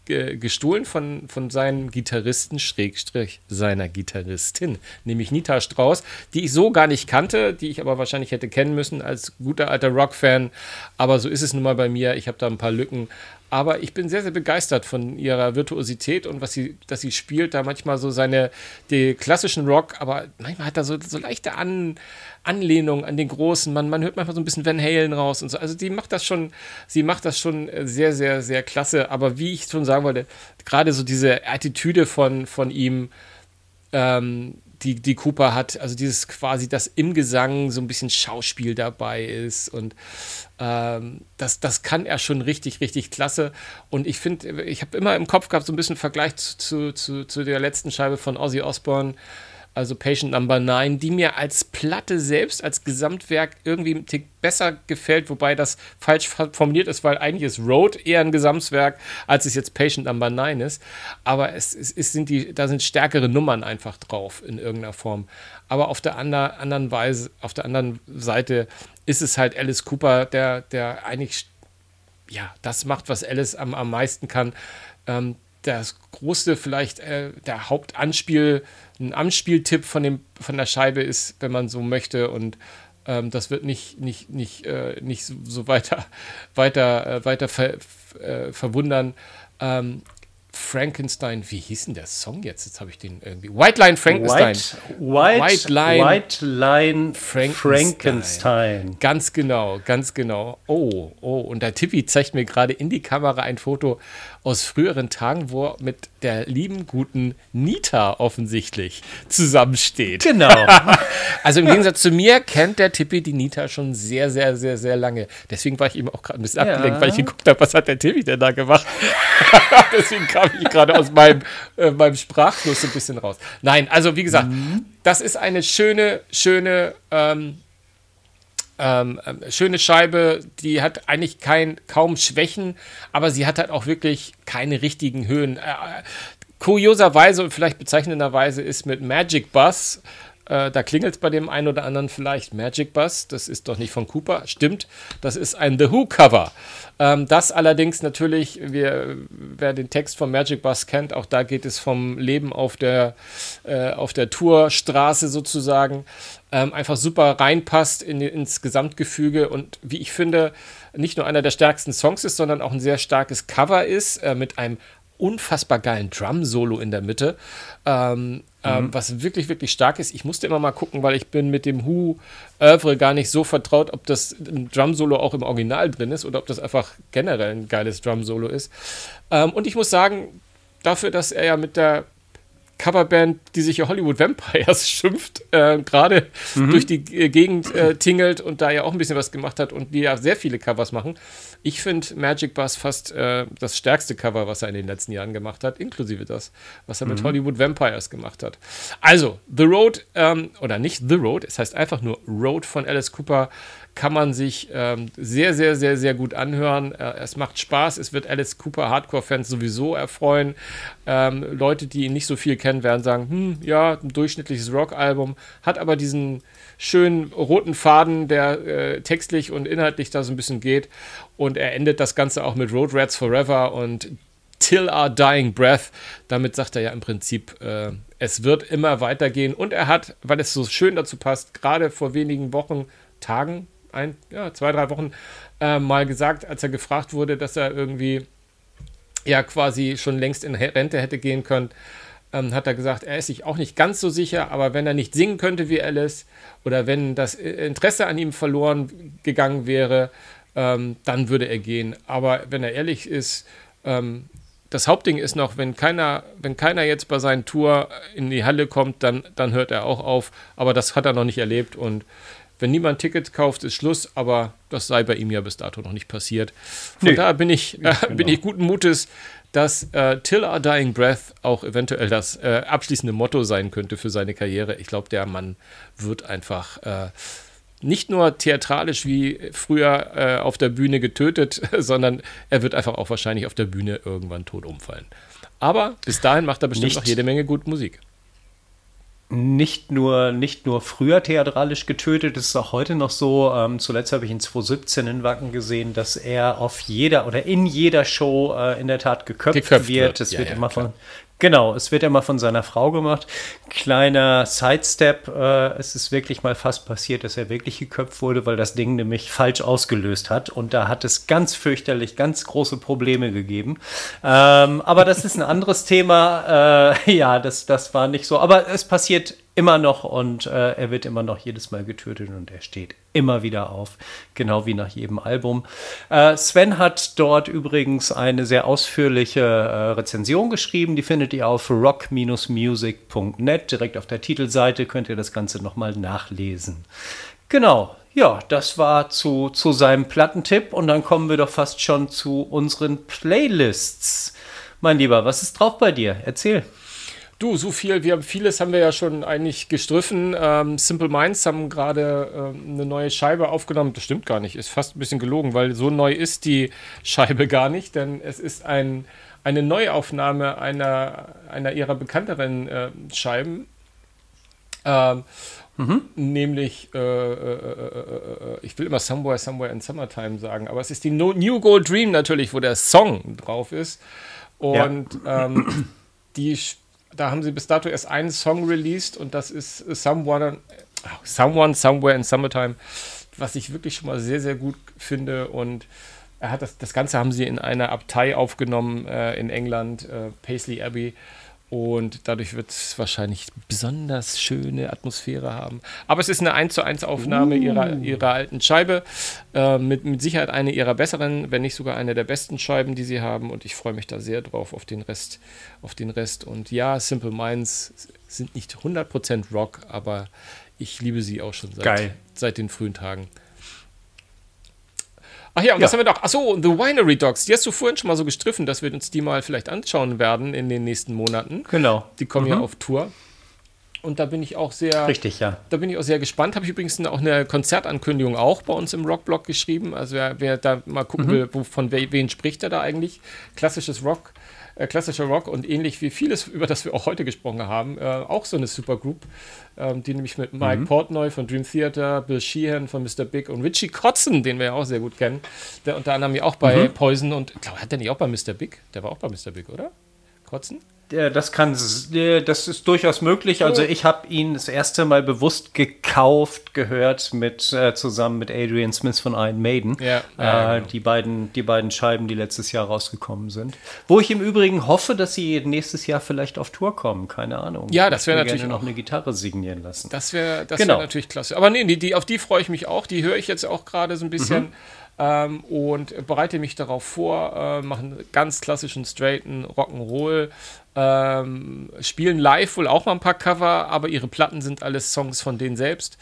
gestohlen von, von seinen Gitarristen, Schrägstrich seiner Gitarristin, nämlich Nita Strauss, die ich so gar nicht kannte, die ich aber wahrscheinlich hätte kennen müssen als guter alter Rock-Fan. Aber so ist es nun mal bei mir. Ich habe da ein paar Lücken. Aber ich bin sehr, sehr begeistert von ihrer Virtuosität und was sie, dass sie spielt, da manchmal so seine, die klassischen Rock, aber manchmal hat er so, so leichte An, Anlehnung an den Großen. Man, man hört manchmal so ein bisschen Van Halen raus und so. Also die macht das schon, sie macht das schon sehr, sehr, sehr klasse. Aber wie ich schon sagen wollte, gerade so diese Attitüde von, von ihm, ähm, die, die Cooper hat. Also dieses quasi, dass im Gesang so ein bisschen Schauspiel dabei ist und ähm, das, das kann er schon richtig, richtig klasse. Und ich finde, ich habe immer im Kopf gehabt, so ein bisschen Vergleich zu, zu, zu der letzten Scheibe von Ozzy Osbourne also Patient Number 9, die mir als Platte selbst, als Gesamtwerk irgendwie ein Tick besser gefällt, wobei das falsch formuliert ist, weil eigentlich ist Road eher ein Gesamtwerk, als es jetzt Patient Number 9 ist. Aber es, es, es sind die, da sind stärkere Nummern einfach drauf in irgendeiner Form. Aber auf der ander, anderen Weise, auf der anderen Seite ist es halt Alice Cooper, der, der eigentlich ja, das macht, was Alice am, am meisten kann. Ähm, das große, vielleicht äh, der Hauptanspiel, ein Anspieltipp von, dem, von der Scheibe ist, wenn man so möchte. Und ähm, das wird nicht, nicht, nicht, äh, nicht so, so weiter, weiter, äh, weiter ver, äh, verwundern. Ähm, Frankenstein, wie hieß denn der Song jetzt? Jetzt habe ich den irgendwie. White Line Frankenstein.
White, White, White Line, White Line Frankenstein. Frankenstein.
Ganz genau, ganz genau. Oh, oh, und der Tippi zeigt mir gerade in die Kamera ein Foto aus früheren Tagen, wo er mit der lieben, guten Nita offensichtlich zusammensteht.
Genau.
also im Gegensatz zu mir kennt der Tippi die Nita schon sehr, sehr, sehr, sehr lange. Deswegen war ich eben auch gerade ein bisschen ja. abgelenkt, weil ich geguckt habe, was hat der Tippi denn da gemacht. Deswegen kam ich gerade aus meinem, äh, meinem Sprachfluss ein bisschen raus. Nein, also wie gesagt, mhm. das ist eine schöne, schöne ähm, ähm, ähm, schöne Scheibe, die hat eigentlich kein, kaum Schwächen, aber sie hat halt auch wirklich keine richtigen Höhen. Äh, kurioserweise und vielleicht bezeichnenderweise ist mit Magic Bus, äh, da klingelt es bei dem einen oder anderen vielleicht. Magic Bus, das ist doch nicht von Cooper, stimmt, das ist ein The Who Cover. Ähm, das allerdings natürlich, wir, wer den Text von Magic Bus kennt, auch da geht es vom Leben auf der, äh, der Tourstraße sozusagen ähm, einfach super reinpasst in, ins Gesamtgefüge und wie ich finde, nicht nur einer der stärksten Songs ist, sondern auch ein sehr starkes Cover ist, äh, mit einem unfassbar geilen Drum-Solo in der Mitte, ähm, ähm mhm. was wirklich, wirklich stark ist. Ich musste immer mal gucken, weil ich bin mit dem Who-Oeuvre gar nicht so vertraut, ob das ein Drum-Solo auch im Original drin ist oder ob das einfach generell ein geiles Drum-Solo ist. Ähm, und ich muss sagen, dafür, dass er ja mit der Coverband, die sich ja Hollywood Vampires schimpft, äh, gerade mhm. durch die Gegend äh, tingelt und da ja auch ein bisschen was gemacht hat und die ja sehr viele Covers machen. Ich finde Magic Bus fast äh, das stärkste Cover, was er in den letzten Jahren gemacht hat, inklusive das, was er mhm. mit Hollywood Vampires gemacht hat. Also, The Road, ähm, oder nicht The Road, es heißt einfach nur Road von Alice Cooper, kann man sich ähm, sehr, sehr, sehr, sehr gut anhören. Äh, es macht Spaß. Es wird Alice Cooper Hardcore-Fans sowieso erfreuen. Ähm, Leute, die ihn nicht so viel kennen, werden sagen, hm, ja, ein durchschnittliches Rock-Album, hat aber diesen schönen roten Faden, der äh, textlich und inhaltlich da so ein bisschen geht. Und er endet das Ganze auch mit Road Rats Forever und Till Our Dying Breath. Damit sagt er ja im Prinzip, äh, es wird immer weitergehen. Und er hat, weil es so schön dazu passt, gerade vor wenigen Wochen, Tagen, ein, ja, zwei, drei Wochen äh, mal gesagt, als er gefragt wurde, dass er irgendwie ja quasi schon längst in Rente hätte gehen können, ähm, hat er gesagt, er ist sich auch nicht ganz so sicher, aber wenn er nicht singen könnte wie Alice oder wenn das Interesse an ihm verloren gegangen wäre, ähm, dann würde er gehen. Aber wenn er ehrlich ist, ähm, das Hauptding ist noch, wenn keiner, wenn keiner jetzt bei seinen Tour in die Halle kommt, dann, dann hört er auch auf. Aber das hat er noch nicht erlebt und wenn niemand Tickets kauft, ist Schluss, aber das sei bei ihm ja bis dato noch nicht passiert. Von nee. daher bin ich, äh, genau. bin ich guten Mutes, dass äh, Till Our Dying Breath auch eventuell das äh, abschließende Motto sein könnte für seine Karriere. Ich glaube, der Mann wird einfach äh, nicht nur theatralisch wie früher äh, auf der Bühne getötet, sondern er wird einfach auch wahrscheinlich auf der Bühne irgendwann tot umfallen. Aber bis dahin macht er bestimmt nicht, noch jede Menge gute Musik
nicht nur, nicht nur früher theatralisch getötet, es ist auch heute noch so. Ähm, zuletzt habe ich in 2017 in Wacken gesehen, dass er auf jeder oder in jeder Show äh, in der Tat geköpft, geköpft wird. Es ja, wird ja, immer klar. von Genau, es wird ja mal von seiner Frau gemacht. Kleiner Sidestep, äh, es ist wirklich mal fast passiert, dass er wirklich geköpft wurde, weil das Ding nämlich falsch ausgelöst hat. Und da hat es ganz fürchterlich, ganz große Probleme gegeben. Ähm, aber das ist ein anderes Thema. Äh, ja, das, das war nicht so. Aber es passiert immer noch und äh, er wird immer noch jedes Mal getötet und er steht immer wieder auf, genau wie nach jedem Album. Äh, Sven hat dort übrigens eine sehr ausführliche äh, Rezension geschrieben, die findet ihr auf rock-music.net. Direkt auf der Titelseite könnt ihr das Ganze nochmal nachlesen. Genau, ja, das war zu, zu seinem Plattentipp und dann kommen wir doch fast schon zu unseren Playlists. Mein Lieber, was ist drauf bei dir? Erzähl.
Du, so viel, wir haben vieles haben wir ja schon eigentlich gestriffen. Ähm, Simple Minds haben gerade ähm, eine neue Scheibe aufgenommen. Das stimmt gar nicht, ist fast ein bisschen gelogen, weil so neu ist die Scheibe gar nicht, denn es ist ein, eine Neuaufnahme einer, einer ihrer bekannteren äh, Scheiben. Ähm, mhm. Nämlich, äh, äh, äh, äh, ich will immer Somewhere, Somewhere in Summertime sagen, aber es ist die no New Gold Dream natürlich, wo der Song drauf ist. Und ja. ähm, die da haben sie bis dato erst einen Song released und das ist Someone, Someone Somewhere in Summertime, was ich wirklich schon mal sehr, sehr gut finde. Und er hat das, das Ganze haben sie in einer Abtei aufgenommen äh, in England, äh, Paisley Abbey. Und dadurch wird es wahrscheinlich besonders schöne Atmosphäre haben. Aber es ist eine 1 zu 1 Aufnahme uh. ihrer, ihrer alten Scheibe. Äh, mit, mit Sicherheit eine ihrer besseren, wenn nicht sogar eine der besten Scheiben, die sie haben. Und ich freue mich da sehr drauf auf den Rest. Auf den Rest. Und ja, Simple Minds sind nicht 100% Rock, aber ich liebe sie auch schon seit, seit den frühen Tagen. Ach ja, und ja. was haben wir noch? Achso, The Winery Dogs. Die hast du vorhin schon mal so gestriffen, dass wir uns die mal vielleicht anschauen werden in den nächsten Monaten.
Genau.
Die kommen mhm. ja auf Tour. Und da bin ich auch sehr.
Richtig, ja.
Da bin ich auch sehr gespannt. Habe ich übrigens auch eine Konzertankündigung auch bei uns im Rockblog geschrieben. Also wer, wer da mal gucken mhm. will, wo, von we, wen spricht er da eigentlich? Klassisches Rock äh, klassischer Rock und ähnlich wie vieles, über das wir auch heute gesprochen haben, äh, auch so eine Supergroup, ähm, die nämlich mit Mike mhm. Portnoy von Dream Theater, Bill Sheehan von Mr. Big und Richie Kotzen, den wir ja auch sehr gut kennen, der unter anderem ja auch bei mhm. Poison und, ich glaube, hat der nicht auch bei Mr. Big? Der war auch bei Mr. Big, oder? Kotzen?
Das kann, das ist durchaus möglich. Also ich habe ihn das erste Mal bewusst gekauft, gehört mit äh, zusammen mit Adrian Smith von Iron Maiden. Ja, ja, äh, genau. die beiden, die beiden Scheiben, die letztes Jahr rausgekommen sind. Wo ich im Übrigen hoffe, dass sie nächstes Jahr vielleicht auf Tour kommen. Keine Ahnung.
Ja, das wäre natürlich
gerne noch eine Gitarre signieren lassen.
Das wäre, das genau. wäre natürlich klasse. Aber nee, die, die, auf die freue ich mich auch. Die höre ich jetzt auch gerade so ein bisschen. Mhm ähm, und bereite mich darauf vor, äh, machen ganz klassischen, straighten Rock'n'Roll, ähm, spielen live wohl auch mal ein paar Cover, aber ihre Platten sind alles Songs von denen selbst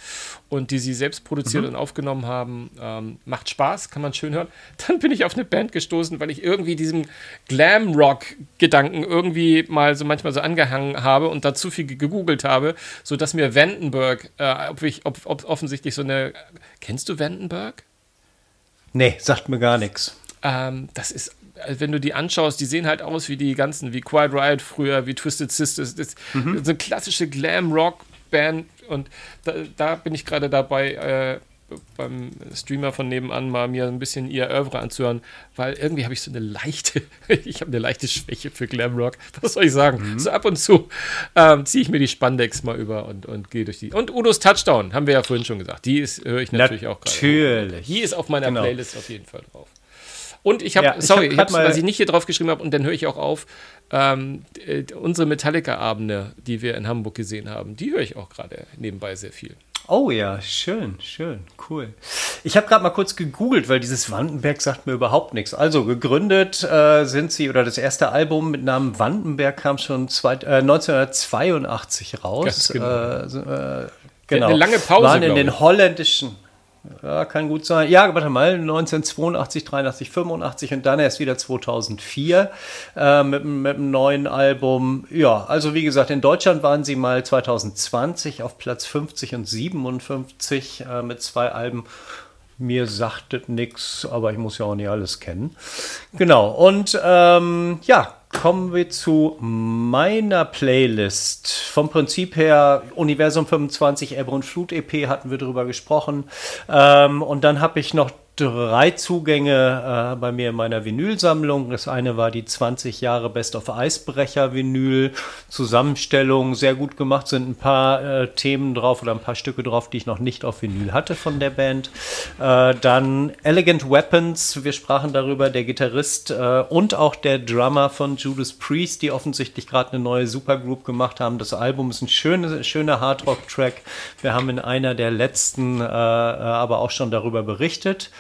und die sie selbst produziert mhm. und aufgenommen haben. Ähm, macht Spaß, kann man schön hören. Dann bin ich auf eine Band gestoßen, weil ich irgendwie diesem Glam-Rock-Gedanken irgendwie mal so manchmal so angehangen habe und da zu viel gegoogelt habe, sodass mir Vandenberg, äh, ob, ich, ob, ob offensichtlich so eine. Kennst du Vandenberg?
Nee, sagt mir gar nichts.
Ähm, das ist, also wenn du die anschaust, die sehen halt aus wie die ganzen, wie Quiet Riot früher, wie Twisted Sisters. Das mhm. so eine klassische Glam-Rock-Band. Und da, da, bin ich gerade dabei, äh, beim Streamer von nebenan mal mir ein bisschen ihr Oeuvre anzuhören, weil irgendwie habe ich so eine leichte, ich habe eine leichte Schwäche für Glamrock. Was soll ich sagen? Mhm. So ab und zu ähm, ziehe ich mir die Spandex mal über und, und gehe durch die. Und Udos Touchdown, haben wir ja vorhin schon gesagt. Die höre ich natürlich, natürlich. auch
gerade.
Natürlich. Die ist auf meiner genau. Playlist auf jeden Fall drauf. Und ich habe, ja, sorry, ich hab, ich was ich nicht hier drauf geschrieben habe, und dann höre ich auch auf, ähm, äh, unsere Metallica-Abende, die wir in Hamburg gesehen haben, die höre ich auch gerade nebenbei sehr viel.
Oh ja, schön, schön, cool. Ich habe gerade mal kurz gegoogelt, weil dieses Wandenberg sagt mir überhaupt nichts. Also gegründet äh, sind sie, oder das erste Album mit Namen Wandenberg kam schon zwei, äh, 1982 raus. Genau. Äh, äh, genau.
Eine lange Pause.
Waren in den holländischen, ja, kann gut sein. Ja, warte mal, 1982, 83, 85 und dann erst wieder 2004 äh, mit, mit einem neuen Album. Ja, also wie gesagt, in Deutschland waren sie mal 2020 auf Platz 50 und 57 äh, mit zwei Alben. Mir sagt das nichts, aber ich muss ja auch nicht alles kennen. Genau, und ähm, ja, kommen wir zu meiner Playlist. Vom Prinzip her, Universum 25, Ebbe und Flut EP hatten wir drüber gesprochen. Ähm, und dann habe ich noch drei Zugänge äh, bei mir in meiner Vinylsammlung. Das eine war die 20 Jahre Best of Eisbrecher Vinyl Zusammenstellung, sehr gut gemacht, sind ein paar äh, Themen drauf oder ein paar Stücke drauf, die ich noch nicht auf Vinyl hatte von der Band. Äh, dann Elegant Weapons, wir sprachen darüber, der Gitarrist äh, und auch der Drummer von Judas Priest, die offensichtlich gerade eine neue Supergroup gemacht haben. Das Album ist ein schöner, Hardrock-Track. Wir haben in einer der letzten äh, äh, aber auch schon darüber berichtet.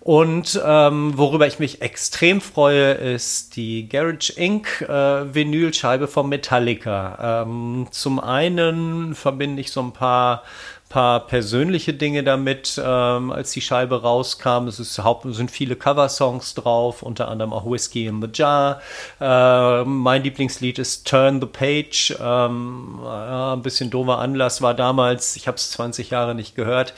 Und ähm, worüber ich mich extrem freue, ist die Garage Inc. Äh, Vinylscheibe von Metallica. Ähm, zum einen verbinde ich so ein paar paar persönliche Dinge damit, ähm, als die Scheibe rauskam. Es ist sind viele Coversongs drauf, unter anderem auch Whiskey in the Jar. Äh, mein Lieblingslied ist Turn the Page. Ähm, ja, ein bisschen doofer Anlass war damals, ich habe es 20 Jahre nicht gehört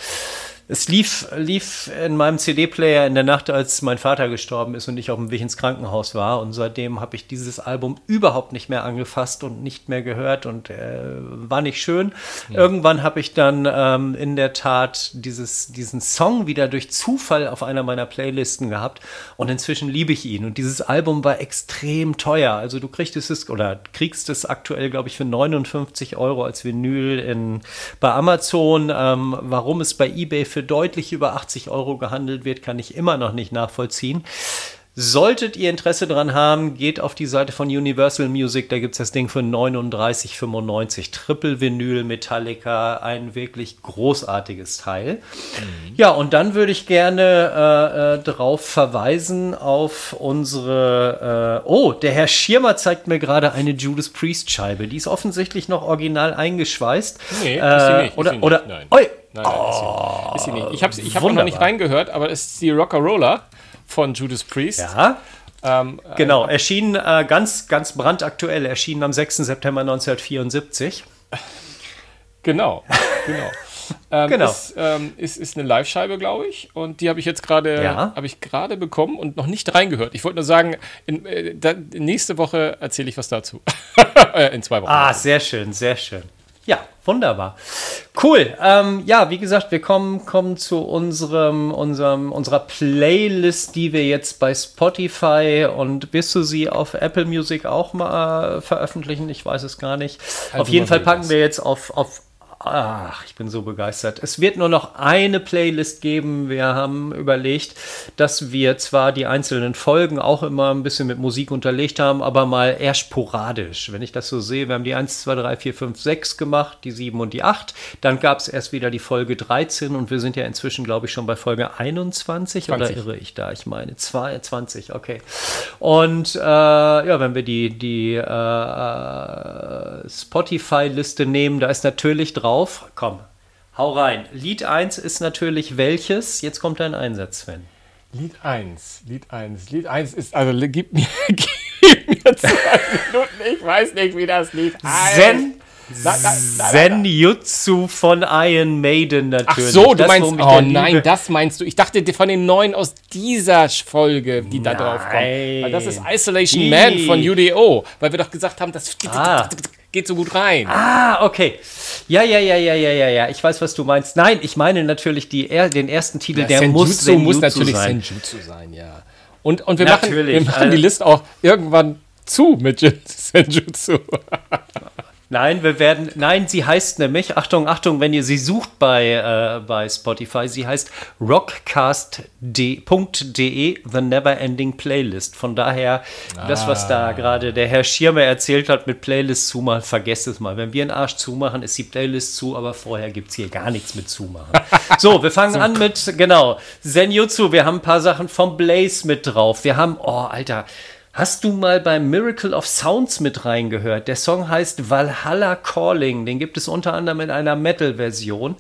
es lief, lief in meinem CD-Player in der Nacht, als mein Vater gestorben ist und ich auf dem Weg ins Krankenhaus war. Und seitdem habe ich dieses Album überhaupt nicht mehr angefasst und nicht mehr gehört und äh, war nicht schön. Ja. Irgendwann habe ich dann ähm, in der Tat dieses, diesen Song wieder durch Zufall auf einer meiner Playlisten gehabt und inzwischen liebe ich ihn. Und dieses Album war extrem teuer. Also du kriegst es oder kriegst es aktuell, glaube ich, für 59 Euro als Vinyl in, bei Amazon. Ähm, warum es bei eBay für deutlich über 80 Euro gehandelt wird, kann ich immer noch nicht nachvollziehen. Solltet ihr Interesse daran haben, geht auf die Seite von Universal Music, da gibt es das Ding für 39,95. Triple Vinyl Metallica, ein wirklich großartiges Teil. Mhm. Ja, und dann würde ich gerne äh, äh, darauf verweisen auf unsere. Äh, oh, der Herr Schirmer zeigt mir gerade eine Judas Priest Scheibe. Die ist offensichtlich noch original eingeschweißt. Nee, ist sie
äh, nicht.
Oder,
ist sie
oder,
nicht. Nein. Oi, Nein, nein, oh, ist, sie, ist sie nicht. Ich habe ich hab noch nicht reingehört, aber es ist die Rock'n'Roller von Judas Priest.
Ja. Ähm, genau, äh, erschien äh, ganz, ganz brandaktuell, erschien am 6. September 1974.
Genau, genau. ähm, genau. Ist, ähm, ist, ist eine Live-Scheibe, glaube ich. Und die habe ich jetzt gerade ja. ich gerade bekommen und noch nicht reingehört. Ich wollte nur sagen, in, äh, da, nächste Woche erzähle ich was dazu.
Äh, in zwei Wochen. Ah, sehr schön, sehr schön. Ja, wunderbar. Cool. Ähm, ja, wie gesagt, wir kommen, kommen zu unserem, unserem, unserer Playlist, die wir jetzt bei Spotify und wirst du sie auf Apple Music auch mal veröffentlichen? Ich weiß es gar nicht. Also auf jeden Fall packen wir jetzt auf, auf Ach, ich bin so begeistert. Es wird nur noch eine Playlist geben. Wir haben überlegt, dass wir zwar die einzelnen Folgen auch immer ein bisschen mit Musik unterlegt haben, aber mal eher sporadisch. Wenn ich das so sehe, wir haben die 1, 2, 3, 4, 5, 6 gemacht, die 7 und die 8. Dann gab es erst wieder die Folge 13 und wir sind ja inzwischen, glaube ich, schon bei Folge 21 20. oder irre ich da? Ich meine 20, okay. Und äh, ja, wenn wir die, die äh, äh Spotify-Liste nehmen, da ist natürlich drauf drauf. Komm, hau rein. Lied 1 ist natürlich welches? Jetzt kommt dein Einsatz, Sven.
Lied 1, Lied 1. Lied 1 ist, also gib mir, gib mir zwei Minuten, ich weiß nicht, wie das Lied
heißt. Zen, Zenjutsu von Iron Maiden natürlich.
Ach so, du das, meinst, oh nein, das meinst du. Ich dachte von den neuen aus dieser Folge, die nein. da drauf kommt. Weil das ist Isolation Man von UDO, weil wir doch gesagt haben, das ah. geht so gut rein.
Ah, okay. Ja, ja, ja, ja, ja, ja, ja. Ich weiß, was du meinst. Nein, ich meine natürlich die, den ersten Titel, ja, der Senjutsu muss Senjutsu muss natürlich sein. Senjutsu sein,
ja. Und, und wir, machen, wir machen die Liste auch irgendwann zu mit Senjutsu.
Nein, wir werden. Nein, sie heißt nämlich, Achtung, Achtung, wenn ihr sie sucht bei, äh, bei Spotify, sie heißt rockcast.de, The Neverending Playlist. Von daher, ah. das, was da ah. gerade der Herr Schirmer erzählt hat mit Playlist zumachen, vergesst es mal. Wenn wir einen Arsch zumachen, ist die Playlist zu, aber vorher gibt es hier gar nichts mit zumachen. so, wir fangen an mit, genau, Senjutsu. Wir haben ein paar Sachen vom Blaze mit drauf. Wir haben, oh, Alter. Hast du mal beim Miracle of Sounds mit reingehört? Der Song heißt Valhalla Calling. Den gibt es unter anderem in einer Metal-Version.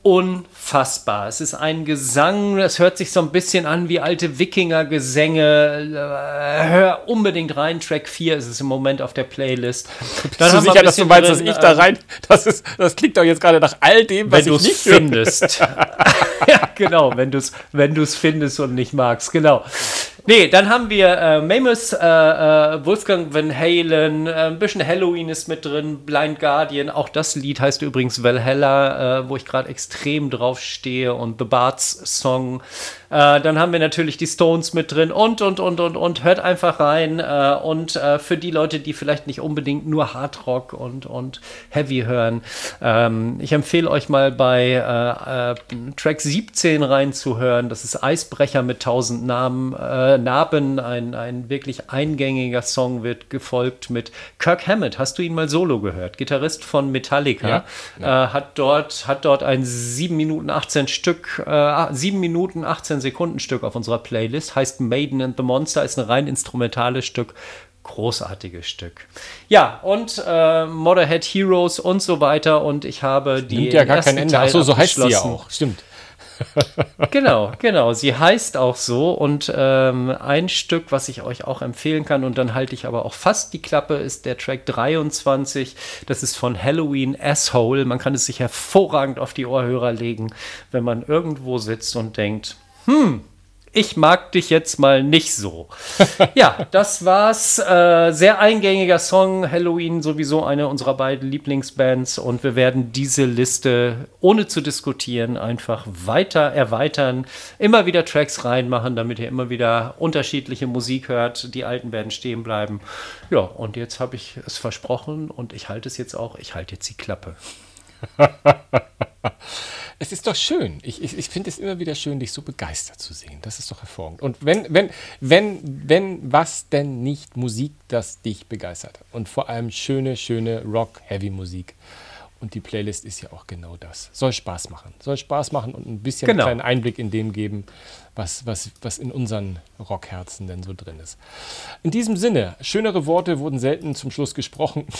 Unfassbar. Es ist ein Gesang, das hört sich so ein bisschen an wie alte Wikinger-Gesänge. Hör unbedingt rein. Track 4 ist es im Moment auf der Playlist.
Bist Dann du sicher, dass du meinst, drin, dass ich da ähm, rein. Das, ist, das klingt doch jetzt gerade nach all dem,
was wenn ich nicht findest. ja, genau, wenn du es wenn findest und nicht magst. Genau. Nee, dann haben wir äh, Mammoth, äh, äh, Wolfgang Van Halen, äh, ein bisschen Halloween ist mit drin, Blind Guardian, auch das Lied heißt übrigens Valhalla, äh, wo ich gerade extrem drauf stehe und The Bards Song. Äh, dann haben wir natürlich die Stones mit drin und, und, und, und, und. Hört einfach rein. Äh, und für die Leute, die vielleicht nicht unbedingt nur Hardrock und, und Heavy hören, ähm, ich empfehle euch mal bei Track 17 reinzuhören. Das ist Eisbrecher mit tausend Namen, äh, Narben. Ein, ein wirklich eingängiger Song wird gefolgt mit Kirk Hammett. Hast du ihn mal solo gehört? Gitarrist von Metallica. Ja, ja. hat, dort, hat dort ein 7 Minuten 18 Stück, 7 Minuten 18 15 Sekunden Stück auf unserer Playlist. Heißt Maiden and the Monster, ist ein rein instrumentales Stück. Großartiges Stück. Ja, und äh, Motorhead Heroes und so weiter. Und ich habe die.
Nimmt ja gar kein Ende. Achso, so heißt sie ja auch. Stimmt.
genau, genau. Sie heißt auch so. Und ähm, ein Stück, was ich euch auch empfehlen kann, und dann halte ich aber auch fast die Klappe, ist der Track 23. Das ist von Halloween Asshole. Man kann es sich hervorragend auf die Ohrhörer legen, wenn man irgendwo sitzt und denkt, hm, ich mag dich jetzt mal nicht so. ja, das war's. Äh, sehr eingängiger Song. Halloween sowieso eine unserer beiden Lieblingsbands und wir werden diese Liste ohne zu diskutieren einfach weiter erweitern. Immer wieder Tracks reinmachen, damit ihr immer wieder unterschiedliche Musik hört. Die alten werden stehen bleiben. Ja, und jetzt habe ich es versprochen und ich halte es jetzt auch. Ich halte jetzt die Klappe.
Es ist doch schön. Ich, ich, ich finde es immer wieder schön, dich so begeistert zu sehen. Das ist doch hervorragend. Und wenn, wenn, wenn, wenn, was denn nicht Musik, das dich begeistert? Und vor allem schöne, schöne Rock-Heavy-Musik. Und die Playlist ist ja auch genau das. Soll Spaß machen. Soll Spaß machen und ein bisschen genau. einen kleinen Einblick in dem geben, was, was, was in unseren Rockherzen denn so drin ist. In diesem Sinne, schönere Worte wurden selten zum Schluss gesprochen.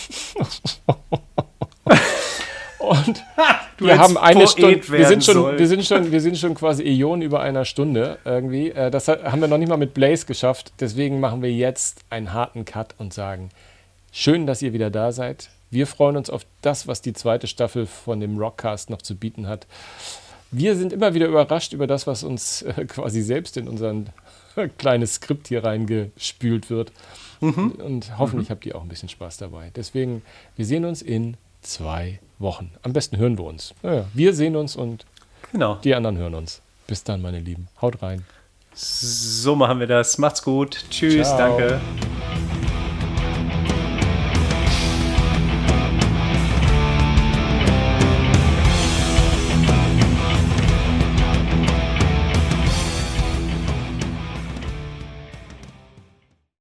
Und wir haben eine Stunde. Wir sind, schon, wir, sind schon, wir sind schon quasi Ionen über einer Stunde irgendwie. Äh, das haben wir noch nicht mal mit Blaze geschafft. Deswegen machen wir jetzt einen harten Cut und sagen: Schön, dass ihr wieder da seid. Wir freuen uns auf das, was die zweite Staffel von dem Rockcast noch zu bieten hat. Wir sind immer wieder überrascht über das, was uns äh, quasi selbst in unser kleines Skript hier reingespült wird. Mhm. Und hoffentlich mhm. habt ihr auch ein bisschen Spaß dabei. Deswegen, wir sehen uns in zwei Wochen. Am besten hören wir uns. Naja, wir sehen uns und genau. die anderen hören uns. Bis dann, meine Lieben. Haut rein.
So machen wir das. Macht's gut. Tschüss. Ciao. Danke.